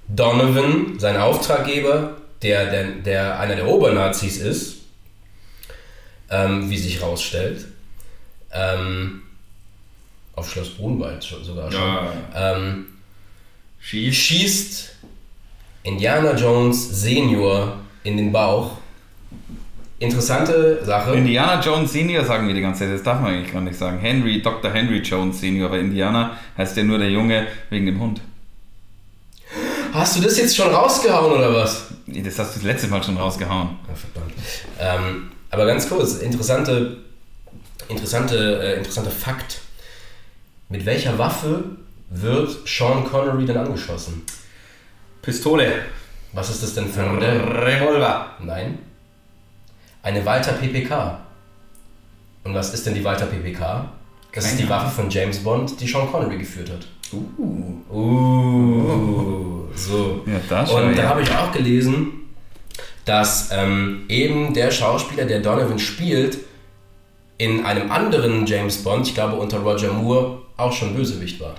Donovan, sein Auftraggeber, der, der, der einer der Obernazis ist, ähm, wie sich rausstellt, ähm, auf Schloss Brunwald schon, sogar schon, Ja. ähm, Schieß. schießt Indiana Jones Senior in den Bauch. Interessante Sache. Indiana Jones Senior sagen wir die ganze Zeit, das darf man eigentlich gar nicht sagen. Henry, Dr. Henry Jones Senior, aber Indiana heißt ja nur der Junge wegen dem Hund. Hast du das jetzt schon rausgehauen oder was? Das hast du das letzte Mal schon rausgehauen. Ah, verdammt. Ähm, aber ganz kurz, interessante, interessante, äh, interessanter Fakt. Mit welcher Waffe wird Sean Connery denn angeschossen? Pistole. Was ist das denn für ein Modell? Revolver. Nein. Eine Walter PPK. Und was ist denn die Walter PPK? Das ist Keine die Waffe von James Bond, die Sean Connery geführt hat. Uh. Uh, so. Ja, das schon. Und da ja. habe ich auch gelesen, dass ähm, eben der Schauspieler, der Donovan spielt, in einem anderen James Bond, ich glaube unter Roger Moore, auch schon Bösewicht war.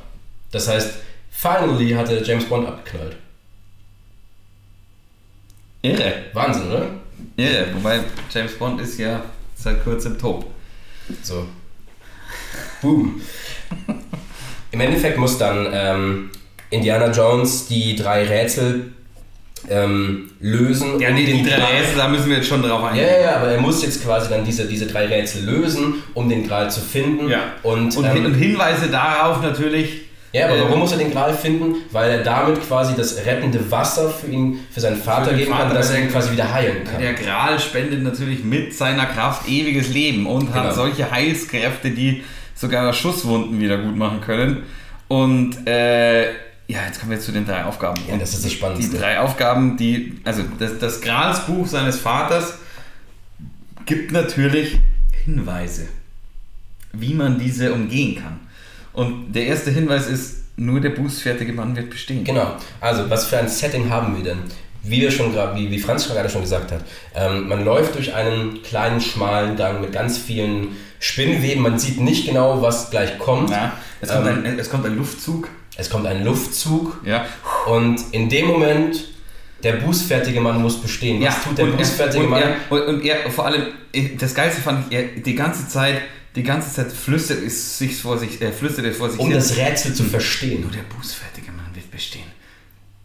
Das heißt, finally hat er James Bond abgeknallt. Irre. Wahnsinn, oder? Irre. Wobei James Bond ist ja seit kurzem tot. So. Boom. Im Endeffekt muss dann ähm, Indiana Jones die drei Rätsel ähm, lösen. Ja, um die, drei Gral- Rätsel, da müssen wir jetzt schon drauf Ja, eingehen. ja, ja, aber er muss jetzt quasi dann diese, diese drei Rätsel lösen, um den Gral zu finden. Ja. Und, Und, ähm, und Hinweise darauf natürlich. Ja, aber äh, warum muss er den Gral finden? Weil er damit quasi das rettende Wasser für ihn, für seinen Vater den geben kann, Vater, dass er ihn quasi wieder heilen kann. Der Gral spendet natürlich mit seiner Kraft ewiges Leben und Genau. hat solche Heilskräfte, die sogar Schusswunden wieder gut machen können. Und äh, ja, jetzt kommen wir zu den drei Aufgaben. Ja, das ist das Die Spannendste. drei Aufgaben, die, also das, das Gralsbuch seines Vaters gibt natürlich Hinweise, wie man diese umgehen kann. Und der erste Hinweis ist, nur der bußfertige Mann wird bestehen. Genau. Also, was für ein Setting haben wir denn? Wie, wir schon wie, wie Franz gerade schon gesagt hat, ähm, man läuft durch einen kleinen, schmalen Gang mit ganz vielen Spinnweben. Man sieht nicht genau, was gleich kommt. Ja, es, kommt Ähm, ein, es kommt ein Luftzug. Es kommt ein Luftzug Ja, und in dem Moment, der bußfertige Mann muss bestehen. Was tut der und bußfertige er, und Mann? Er, und, und er, vor allem, das Geilste fand ich, er die ganze Zeit, die ganze Zeit flüstert es sich vor sich, äh, flüstert er vor sich um hin. das Rätsel zu verstehen. Nur der bußfertige Mann wird bestehen.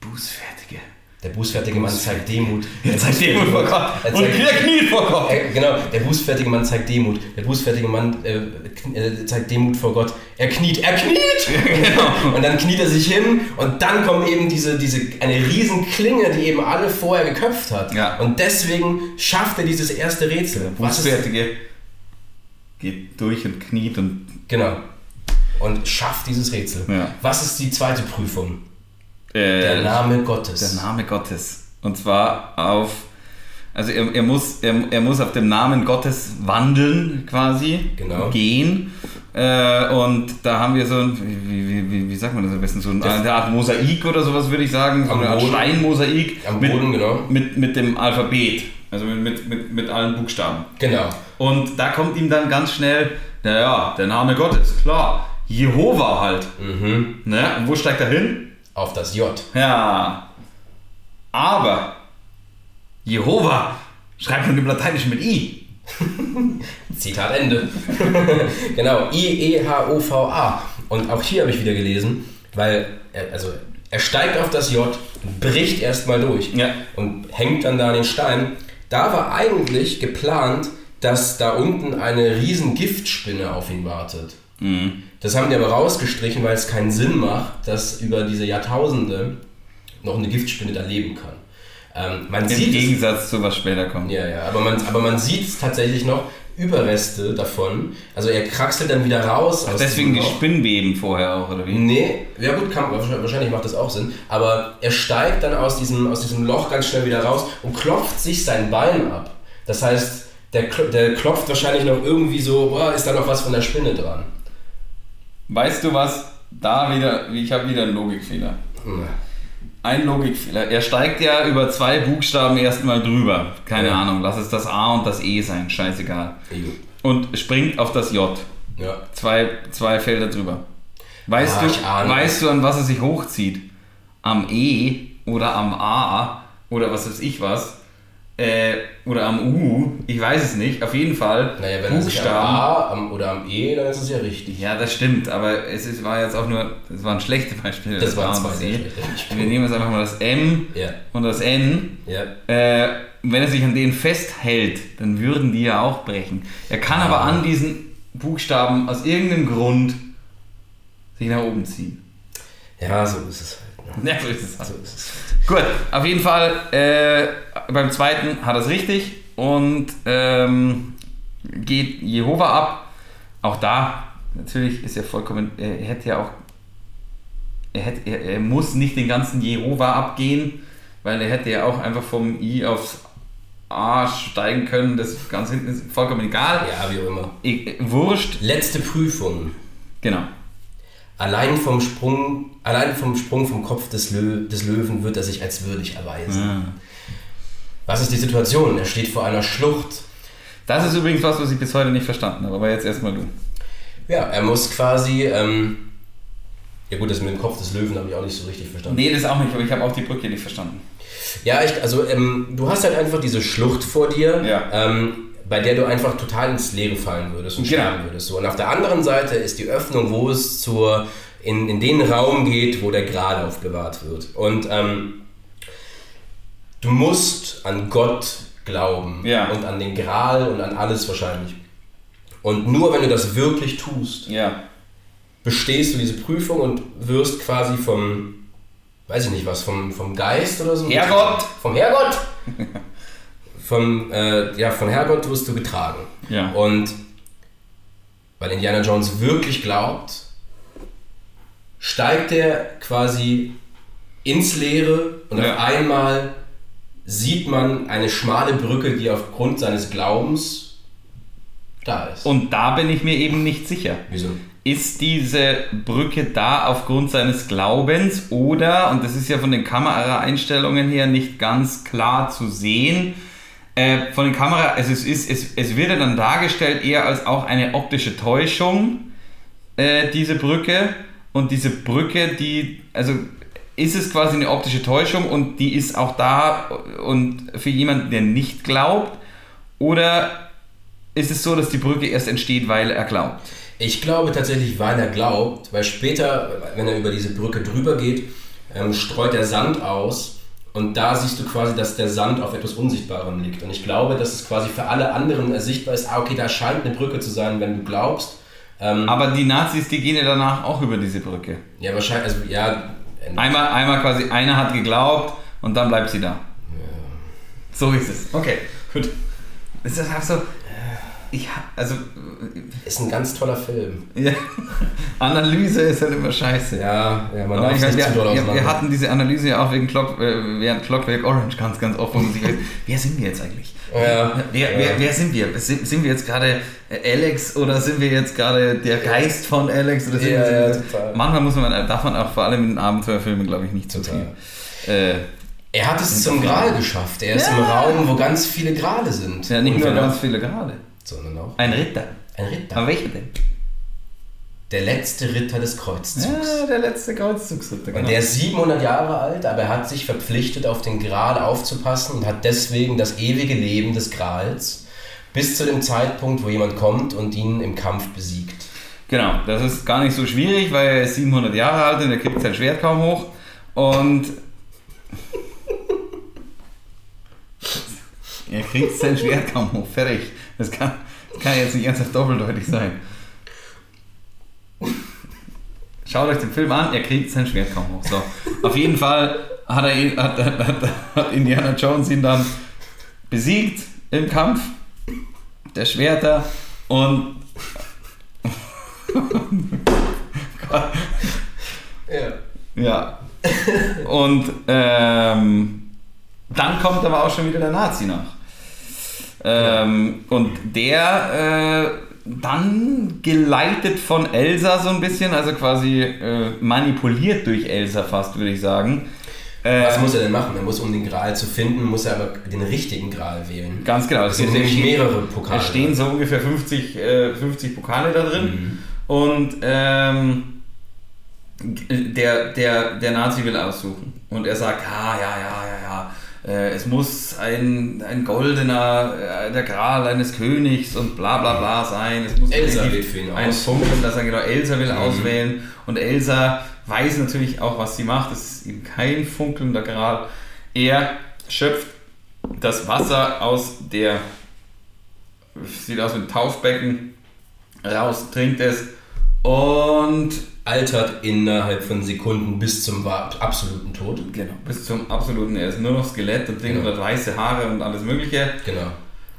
Bußfertige. Der bußfertige Mann zeigt Demut. Er zeigt Demut vor Gott. Er Und er kniet vor Gott. Er, genau, der bußfertige Mann zeigt Demut. Der bußfertige Mann äh, äh, zeigt Demut vor Gott. Er kniet, er kniet! <laughs> genau. Und dann kniet er sich hin und dann kommt eben diese, diese eine riesen Klinge, die eben alle vorher geköpft hat. Ja. Und deswegen schafft er dieses erste Rätsel. Was ist, Bußfertige geht durch und kniet und genau. Und schafft dieses Rätsel. Ja. Was ist die zweite Prüfung? äh, Der Name Gottes. Der Name Gottes. Und zwar auf, also er, er, muss, er, er muss auf dem Namen Gottes wandeln quasi, Genau. gehen. Äh, und da haben wir so ein, wie, wie, wie, wie sagt man das am besten, so ein, eine Art Mosaik oder sowas würde ich sagen, so Am eine Art Boden. Steinmosaik Am mit, Boden, genau. mit, mit dem Alphabet, also mit, mit, mit, allen Buchstaben. Genau. Und da kommt ihm dann ganz schnell, naja, der Name Gottes, klar, Jehova halt. Mhm. Ne? Und wo steigt er hin? Auf das J. Ja. Aber Jehova schreibt man im Lateinischen mit I. <laughs> Zitat Ende. <laughs> genau, I-E-H-O-V-A. Und auch hier habe ich wieder gelesen, weil, er, also, er steigt auf das J, bricht erstmal durch Ja. und hängt dann da an den Stein. Da war eigentlich geplant, dass da unten eine riesen Giftspinne auf ihn wartet. Mhm. Das haben die aber rausgestrichen, weil es keinen Sinn macht, dass über diese Jahrtausende noch eine Giftspinne da leben kann. Ähm, man Im sieht es- Gegensatz zu was später kommt. ja, ja, aber man, aber man sieht es tatsächlich noch, Überreste davon. Also er kraxelt dann wieder raus. aus Deswegen die. Spinnweben vorher auch, oder wie? Nee, ja gut, kann, wahrscheinlich macht das auch Sinn. Aber er steigt dann aus diesem, aus diesem Loch ganz schnell wieder raus und klopft sich sein Bein ab. Das heißt, der, der klopft wahrscheinlich noch irgendwie so, boah, ist da noch was von der Spinne dran. Weißt du was? Da wieder, ich habe wieder einen Logikfehler. Hm. Ein Logikfehler. Er steigt ja über zwei Buchstaben erstmal drüber. Keine Ja. Ahnung, lass es das A und das E sein, scheißegal. Jo. Und springt auf das J. Ja. Zwei, zwei Felder drüber. Weißt, Ah, du, weißt du, an was er sich hochzieht? Am E oder am A oder was weiß ich was? Äh, oder am U? Ich weiß es nicht. Auf jeden Fall Naja, wenn sich am. A am, oder am E, dann ist es ja richtig. Ja, das stimmt, aber es ist, war jetzt auch nur, es waren schlechte Beispiele. Das waren A und zwei das sehr E. Wir nehmen jetzt einfach mal das M Ja. und das N. Ja. Äh, wenn er sich an denen festhält, dann würden die ja auch brechen. Er kann aber an diesen Buchstaben aus irgendeinem Grund sich nach oben ziehen. Ja, so ist es halt. Ja, so ist es. So ist es halt. Gut, auf jeden Fall, äh, beim zweiten hat er es richtig und ähm, geht Jehova ab. Auch da, natürlich ist er vollkommen, er hätte ja auch, er, hätte, er, er muss nicht den ganzen Jehova abgehen, weil er hätte ja auch einfach vom I aufs A steigen können. Das ganz hinten ist vollkommen egal. Ja, wie auch immer. E- Wurscht, Letzte Prüfung. genau. Allein vom Sprung, allein vom Sprung vom Kopf des, Lö des Löwen wird er sich als würdig erweisen. Was ist die Situation? Er steht vor einer Schlucht. Das ist übrigens was, was ich bis heute nicht verstanden habe, aber jetzt erstmal du. Ja, er muss quasi. Ähm, ja, gut, das mit dem Kopf des Löwen habe ich auch nicht so richtig verstanden. Nee, das auch nicht, aber ich habe auch die Brücke nicht verstanden. Ja, ich, also ähm, du hast halt einfach diese Schlucht vor dir, Ja. ähm, bei der du einfach total ins Leere fallen würdest und Genau. sterben würdest. So. Und auf der anderen Seite ist die Öffnung, wo es zur, in, in den Raum geht, wo der Gral aufbewahrt wird. Und ähm, du musst an Gott glauben Ja. und an den Gral und an alles wahrscheinlich. Und nur wenn du das wirklich tust, Ja. bestehst du diese Prüfung und wirst quasi vom, weiß ich nicht was, vom, vom Geist oder so. Herrgott! Vom Herrgott! <laughs> vom, äh, ja, von Herrgott wirst du getragen. Ja. Und weil Indiana Jones wirklich glaubt, steigt er quasi ins Leere und Ja. auf einmal sieht man eine schmale Brücke, die aufgrund seines Glaubens da ist. Und da bin ich mir eben nicht sicher. Wieso? Ist diese Brücke da aufgrund seines Glaubens oder, und das ist ja von den Kameraeinstellungen her nicht ganz klar zu sehen, äh, von den Kamera, also es, ist, es, es wird ja dann dargestellt eher als auch eine optische Täuschung, äh, diese Brücke. Und diese Brücke, die, also ist es quasi eine optische Täuschung und die ist auch da und für jemanden, der nicht glaubt, oder ist es so, dass die Brücke erst entsteht, weil er glaubt? Ich glaube tatsächlich, weil er glaubt, weil später, wenn er über diese Brücke drüber geht, ähm, streut er Sand aus und da siehst du quasi, dass der Sand auf etwas Unsichtbarem liegt. Und ich glaube, dass es quasi für alle anderen ersichtbar ist, ah, okay, da scheint eine Brücke zu sein, wenn du glaubst. Ähm, Aber die Nazis, die gehen ja danach auch über diese Brücke. ja, wahrscheinlich, also ja, äh, Einmal, einmal quasi, einer hat geglaubt und dann bleibt sie da. So ist es. Okay, gut. Das ist halt so. Ich also. ist ein ganz toller Film. Ja, <laughs> Analyse ist halt immer scheiße. Ja, ja man Aber darf nicht zu doll wir, wir, wir hatten diese Analyse ja auch wegen Clock, äh, während Clockwork Orange ganz, ganz oft, wo man sich denkt, <laughs> wer sind wir jetzt eigentlich? Ja, Wer, ja. wer, wer sind wir? Sind, sind wir jetzt gerade äh, Alex oder sind wir jetzt gerade der Geist von Alex? Oder sind Ja, wir, ja, total. Manchmal muss man, darf man auch vor allem in Abenteuerfilmen, glaube ich, nicht zu Total. viel. Äh, Er hat es zum Gral geschafft. Er ist im Raum, wo ganz viele Grale sind. ja, nicht nur ganz viele gerade. Sondern auch Ein Ritter. ein Ritter. Aber welcher denn? Der letzte Ritter des Kreuzzugs. Ja, der letzte Kreuzzugsritter. Und der ist 700 Jahre alt, aber er hat sich verpflichtet, auf den Gral aufzupassen und hat deswegen das ewige Leben des Grals bis zu dem Zeitpunkt, wo jemand kommt und ihn im Kampf besiegt. Genau, das ist gar nicht so schwierig, weil er ist 700 Jahre alt und <laughs> er kriegt sein Schwert kaum hoch. Und. er kriegt sein Schwert kaum hoch. Fertig. Das kann, das kann jetzt nicht ernsthaft doppeldeutig sein. Schaut euch den Film an, er kriegt sein Schwert kaum hoch. So. Auf jeden Fall hat, er hat, hat, hat Indiana Jones ihn dann besiegt im Kampf. der Schwerter und Ja. ja. Und ähm, dann kommt aber auch schon wieder der Nazi nach. Ähm, und der äh, dann geleitet von Elsa so ein bisschen, also quasi äh, manipuliert durch Elsa fast, würde ich sagen. Was Äh, muss er denn machen? Er muss, um den Gral zu finden, muss er aber den richtigen Gral wählen. Ganz genau. Es sind nämlich mehrere Pokale. Es stehen so ungefähr 50, äh, 50 Pokale da drin. Mhm. Und ähm, der, der, der Nazi will aussuchen. Und er sagt, ah, ja, ja, ja, ja. Äh, es muss ein, ein goldener, äh, der Gral eines Königs und bla bla bla sein. Es muss Elsa wählt für ihn ein. Punkt, dass er genau Elsa will Mhm. auswählen. Und Elsa weiß natürlich auch, was sie macht. Es ist ihm kein funkelnder Gral. Er schöpft das Wasser aus der, sieht aus wie ein Taufbecken, raus, trinkt es und Altert innerhalb von Sekunden bis zum absoluten Tod. genau, bis zum absoluten, er ist nur noch Skelett und Ding Genau. und hat weiße Haare und alles mögliche. Genau.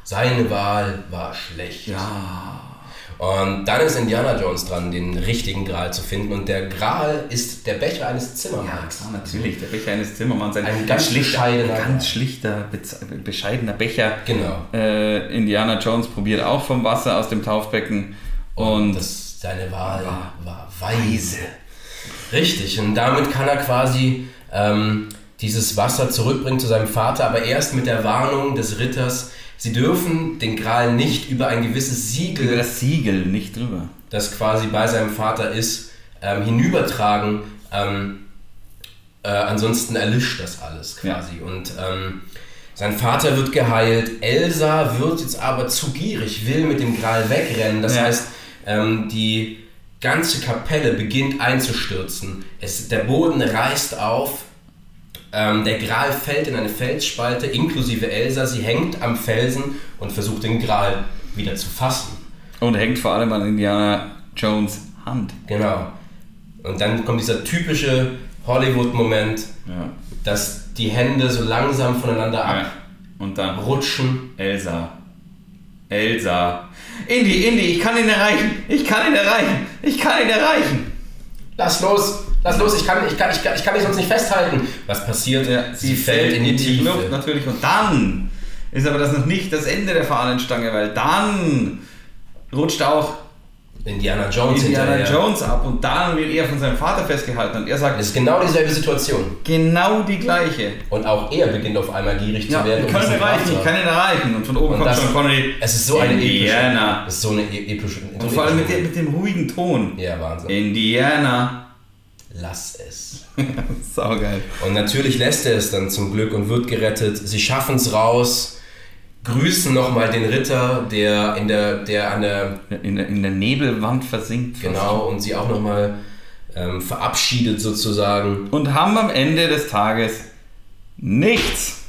Seine Wahl war schlecht. Ja. Und dann ist Indiana Jones dran, den richtigen Gral zu finden. Und der Gral ist der Becher eines Ja, Zimmermanns. klar, natürlich. Der Becher eines Zimmermanns. Ein, Ein ganz bescheidener ganz Gral. schlichter, bescheidener Becher. Genau. Äh, Indiana Jones probiert auch vom Wasser aus dem Taufbecken. Und das, seine Wahl War war weise. Richtig. Und damit kann er quasi ähm, dieses Wasser zurückbringen zu seinem Vater, aber erst mit der Warnung des Ritters, sie dürfen den Gral nicht über ein gewisses Siegel über das Siegel nicht drüber. das quasi bei seinem Vater ist, ähm, hinübertragen. Ähm, äh, ansonsten erlischt das alles quasi. Und ähm, sein Vater wird geheilt. Elsa wird jetzt aber zu gierig, will mit dem Gral wegrennen. Das Ja. heißt, ähm, die ganze Kapelle beginnt einzustürzen. Es, der Boden reißt auf. Ähm, der Gral fällt in eine Felsspalte, inklusive Elsa. Sie hängt am Felsen und versucht den Gral wieder zu fassen. Und hängt vor allem an Indiana Jones Hand. Genau. Und dann kommt dieser typische Hollywood-Moment, Ja. dass die Hände so langsam voneinander ja. Und dann abrutschen. Elsa. Elsa. Indy, Indy, ich kann ihn erreichen. Ich kann ihn erreichen. Ich kann ihn erreichen. Lass los, lass los, ich kann, ich kann, ich kann, ich kann mich sonst nicht festhalten. Was passiert? Ja, sie, fällt in die, Tiefe. Luft natürlich. Und dann ist aber das noch nicht das Ende der Fahnenstange, weil dann rutscht auch Indiana Jones Indiana hinterher. Jones ab und dann wird er von seinem Vater festgehalten und er sagt Das ist genau dieselbe Situation. genau die gleiche. Und auch er beginnt auf einmal gierig Ja, zu werden. ich kann ihn erreichen, ich kann ihn erreichen. Und von oben Und kommt das- Sean Connery. Es ist so eine Indiana. epische. Es ist so eine e- epische. So Und vor allem mit mit dem ruhigen Ton. Ja, Wahnsinn. Indiana. Lass es. <laughs> Saugeil. Und natürlich lässt er es dann zum Glück und wird gerettet. Sie schaffen es raus, grüßen nochmal den Ritter, der in der, der an der, In der, in der Nebelwand versinkt. genau, und sie auch nochmal ähm, verabschiedet sozusagen. Und haben am Ende des Tages nichts.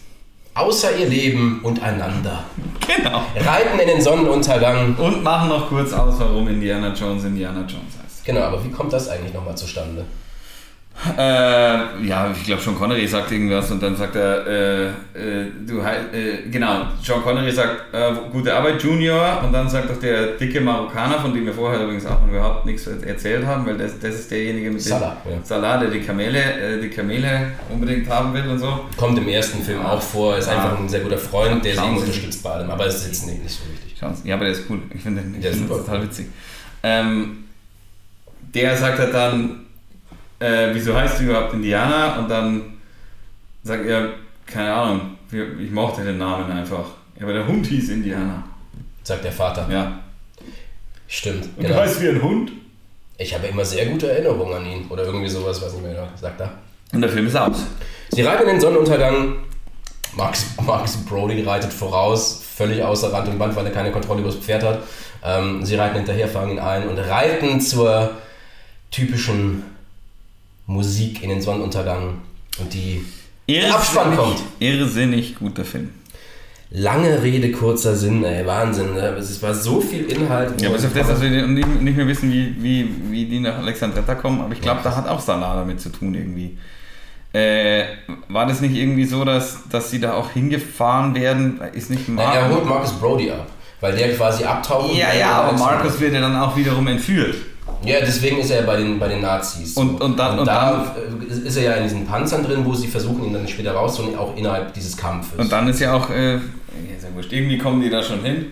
Außer ihr Leben und einander. Genau. Reiten in den Sonnenuntergang. Und machen noch kurz aus, warum Indiana Jones Indiana Jones heißt. Genau, aber wie kommt das eigentlich nochmal zustande? Äh, ja, ich glaube, Sean Connery sagt irgendwas und dann sagt er, äh, äh, du äh, genau, Sean Connery sagt, äh, gute Arbeit, Junior, und dann sagt doch der dicke Marokkaner, von dem wir vorher übrigens auch noch überhaupt nichts erzählt haben, weil das, das ist derjenige mit dem Salah, ja. Salah, der die Kamele, äh, die Kamele unbedingt haben will und so. Kommt im ersten Film auch vor, ist einfach ein sehr guter Freund, der Schauen Sie. unterstützt bei allem, aber es ist jetzt nicht, nicht so wichtig. Schauen Sie. Ja, aber der ist cool. Ich finde den ich Der ist den super. total witzig. Ähm, der sagt halt dann, äh, wieso heißt du überhaupt Indianer? Und dann sagt er, keine Ahnung, ich mochte den Namen einfach. Ja, aber der Hund hieß Indianer. Sagt der Vater. Ja. Stimmt. Und Genau. du heißt wie ein Hund? Ich habe immer sehr gute Erinnerungen an ihn. Oder irgendwie sowas, weiß nicht mehr genau. Sagt er. Und der Film ist aus. Sie reiten in den Sonnenuntergang. Max, Max Brody reitet voraus, völlig außer Rand und Band, weil er keine Kontrolle über das Pferd hat. Ähm, sie reiten hinterher, fangen ihn ein und reiten zur typischen Musik in den Sonnenuntergang. Und die Abspann kommt. Irrsinnig guter Film. lange Rede, kurzer Sinn, ey, Wahnsinn. Ne? Es war so viel Inhalt. Ja, bis auf das, dass wir nicht, nicht mehr wissen, wie, wie, wie die nach Alexandretta kommen, aber ich glaube, da hat auch Salah damit zu tun irgendwie. Äh, war das nicht irgendwie so, dass, dass sie da auch hingefahren werden? Ist nicht Nein, er holt Mar Marcus Brody ab. weil der quasi abtaucht. Ja, ja, aber Markus wird ja dann auch wiederum entführt. Ja, deswegen ist er ja bei den, bei den Nazis. Und- und dann- und da äh, ist er ja in diesen Panzern drin, wo sie versuchen, ihn dann später rauszuholen, auch innerhalb dieses Kampfes. Und dann ist ja auch, äh, ja, wurscht, irgendwie kommen die da schon hin.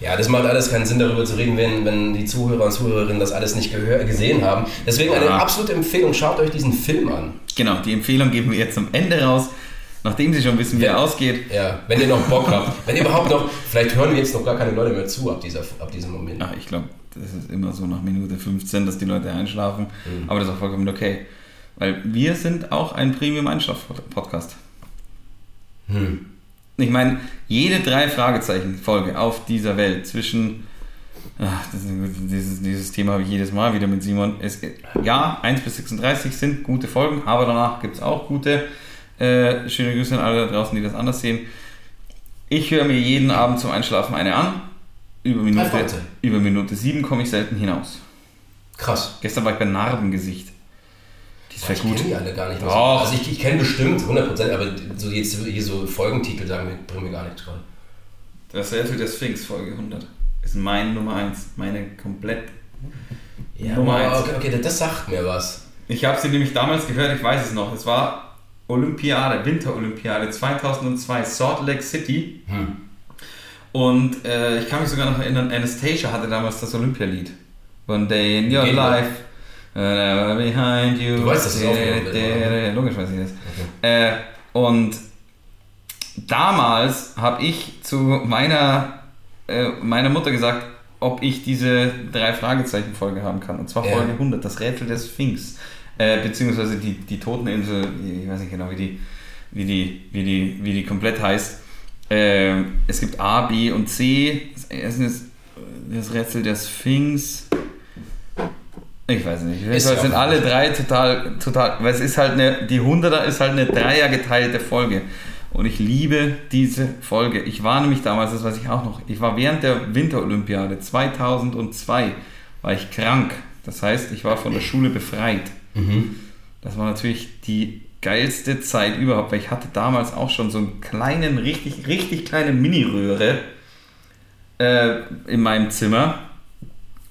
Ja, das macht alles keinen Sinn, darüber zu reden, wenn, wenn die Zuhörer und Zuhörerinnen das alles nicht gehör, gesehen haben. Deswegen eine Ja. absolute Empfehlung, schaut euch diesen Film an. Genau, die Empfehlung geben wir jetzt zum Ende raus, nachdem sie schon wissen, wie Ja. er ausgeht. Ja, wenn ihr noch Bock habt. Wenn ihr überhaupt noch, vielleicht hören wir jetzt noch gar keine Leute mehr zu ab, dieser, ab diesem Moment. Ach, ich glaube, das ist immer so nach Minute 15, dass die Leute einschlafen. Aber das ist auch vollkommen okay. Weil wir sind auch ein Premium-Einschlaf-Podcast. Hm. Ich meine, jede drei Fragezeichen-Folge auf dieser Welt zwischen. Ach, das dieses, dieses Thema habe ich jedes Mal wieder mit Simon. Es, ja, 1 bis 36 sind gute Folgen, aber danach gibt es auch gute. Äh, schöne Grüße an alle da draußen, die das anders sehen. Ich höre mir jeden Abend zum Einschlafen eine an. Über Minute, über Minute 7 komme ich selten hinaus. Krass. Gestern war ich bei Narbengesicht. Die ist voll ich gut. kenne die alle gar nicht mehr. Doch. Also ich, ich kenne bestimmt 100%, aber so jetzt hier so Folgentitel sagen bringen mir gar nichts gerade. Das Rätsel der Sphinx, Folge 100. Ist mein Nummer 1. Meine komplett Ja, Nummer aber eins. okay, okay, das sagt mir was. Ich habe sie nämlich damals gehört, ich weiß es noch. Es war Olympiade, Winterolympiade 2002, Salt Lake City. Hm. Und äh, ich kann mich sogar noch erinnern, Anastasia hatte damals das Olympialied. One day in your Geht life, never behind you. Du weißt, dass es aufgenommen? Logisch weiß ich das. Okay. Äh, und damals habe ich zu meiner, äh, meiner Mutter gesagt, ob ich diese drei Fragezeichen-Folge haben kann. Und zwar Ja. Folge 100, das Rätsel des Sphinx. Äh, beziehungsweise die, die Toteninsel, ich weiß nicht genau, wie die, wie die, wie die, wie die komplett heißt. Äh, es gibt A, B und C. Das ist das Rätsel der Sphinx. Ich weiß nicht. Ist Es ja sind alle drei total, total, weil es ist halt eine, die 100er ist halt eine Dreier geteilte Folge. Und ich liebe diese Folge. Ich war nämlich damals, das weiß ich auch noch, ich war während der Winterolympiade 2002, war ich krank. Das heißt, ich war von der Schule befreit. Mhm. Das war natürlich die geilste Zeit überhaupt, weil ich hatte damals auch schon so einen kleinen, richtig, richtig kleine Mini-Röhre äh, in meinem Zimmer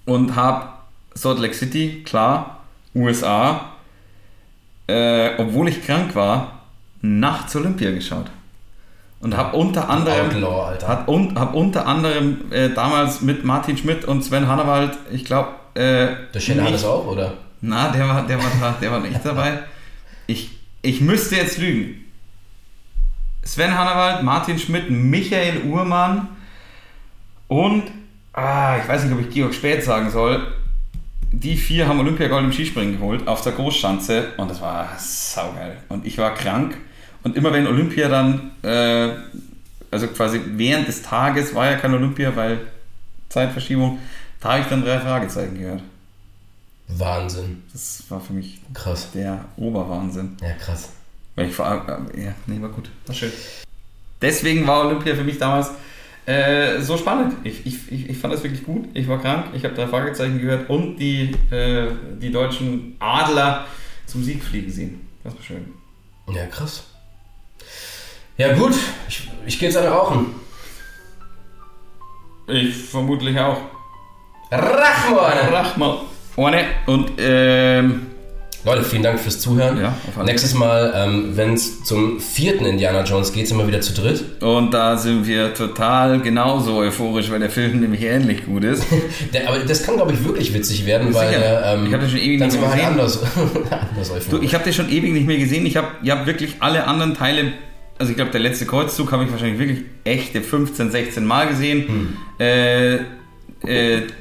und habe Salt Lake City, klar, USA, äh, obwohl ich krank war, nachts Olympia geschaut. Und habe unter anderem, Outlaw, hat un, hab unter anderem äh, damals mit Martin Schmidt und Sven Hannawald, ich glaube, äh, Der Schäler hat es auch, oder? na, der war, der war, da- der war nicht dabei. Ich, ich müsste jetzt lügen. Sven Hannawald, Martin Schmidt, Michael Uhrmann und, ah, ich weiß nicht, ob ich Georg Späth sagen soll. Die vier haben Olympiagold im Skispringen geholt auf der Großschanze und das war saugeil. Und ich war krank und immer wenn Olympia dann, äh, also quasi während des Tages war ja kein Olympia, weil Zeitverschiebung, da habe ich dann drei Fragezeichen gehört. Wahnsinn. Das war für mich Krass. der Oberwahnsinn. Ja, krass. Weil ich war, äh, ja, nee, war gut. War schön. Deswegen war Olympia für mich damals äh, so spannend. Ich, ich, ich, ich fand das wirklich gut. Ich war krank, ich habe drei Fragezeichen gehört und die, äh, die deutschen Adler zum Sieg fliegen sehen. Das war schön. Ja, krass. Ja, gut. Ich, ich gehe jetzt eine rauchen. Ich vermutlich auch. Rachmann! Rachmal. Ohne. Und ähm, Leute, vielen Dank fürs Zuhören. Ja, Nächstes Mal, ähm, wenn es zum vierten Indiana Jones geht, sind wir wieder zu dritt. und da sind wir total genauso euphorisch, weil der Film nämlich ähnlich gut ist. <laughs> Der, aber das kann, glaube ich, wirklich witzig werden, weil der, ähm, Ich hab den schon ewig nicht mehr halt gesehen. anders, <laughs> anders Du, ich habe den schon ewig nicht mehr gesehen. Ich habe ich hab wirklich alle anderen Teile, also ich glaube, der letzte Kreuzzug habe ich wahrscheinlich wirklich echte 15, 16 Mal gesehen. Äh, äh, pff,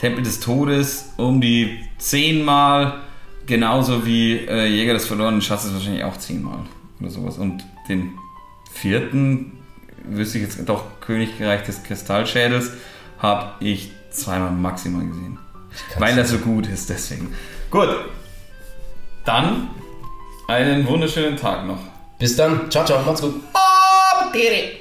Tempel des Todes um die 10 Mal. Genauso wie äh, Jäger des verlorenen Schatzes wahrscheinlich auch 10 Mal oder sowas. Und den vierten, wüsste ich jetzt doch Königreich des Kristallschädels, habe ich zweimal maximal gesehen. Weil er so gut ist, deswegen. Gut. Dann einen wunderschönen Tag noch. Bis dann. Ciao, ciao. Macht's gut. Oh.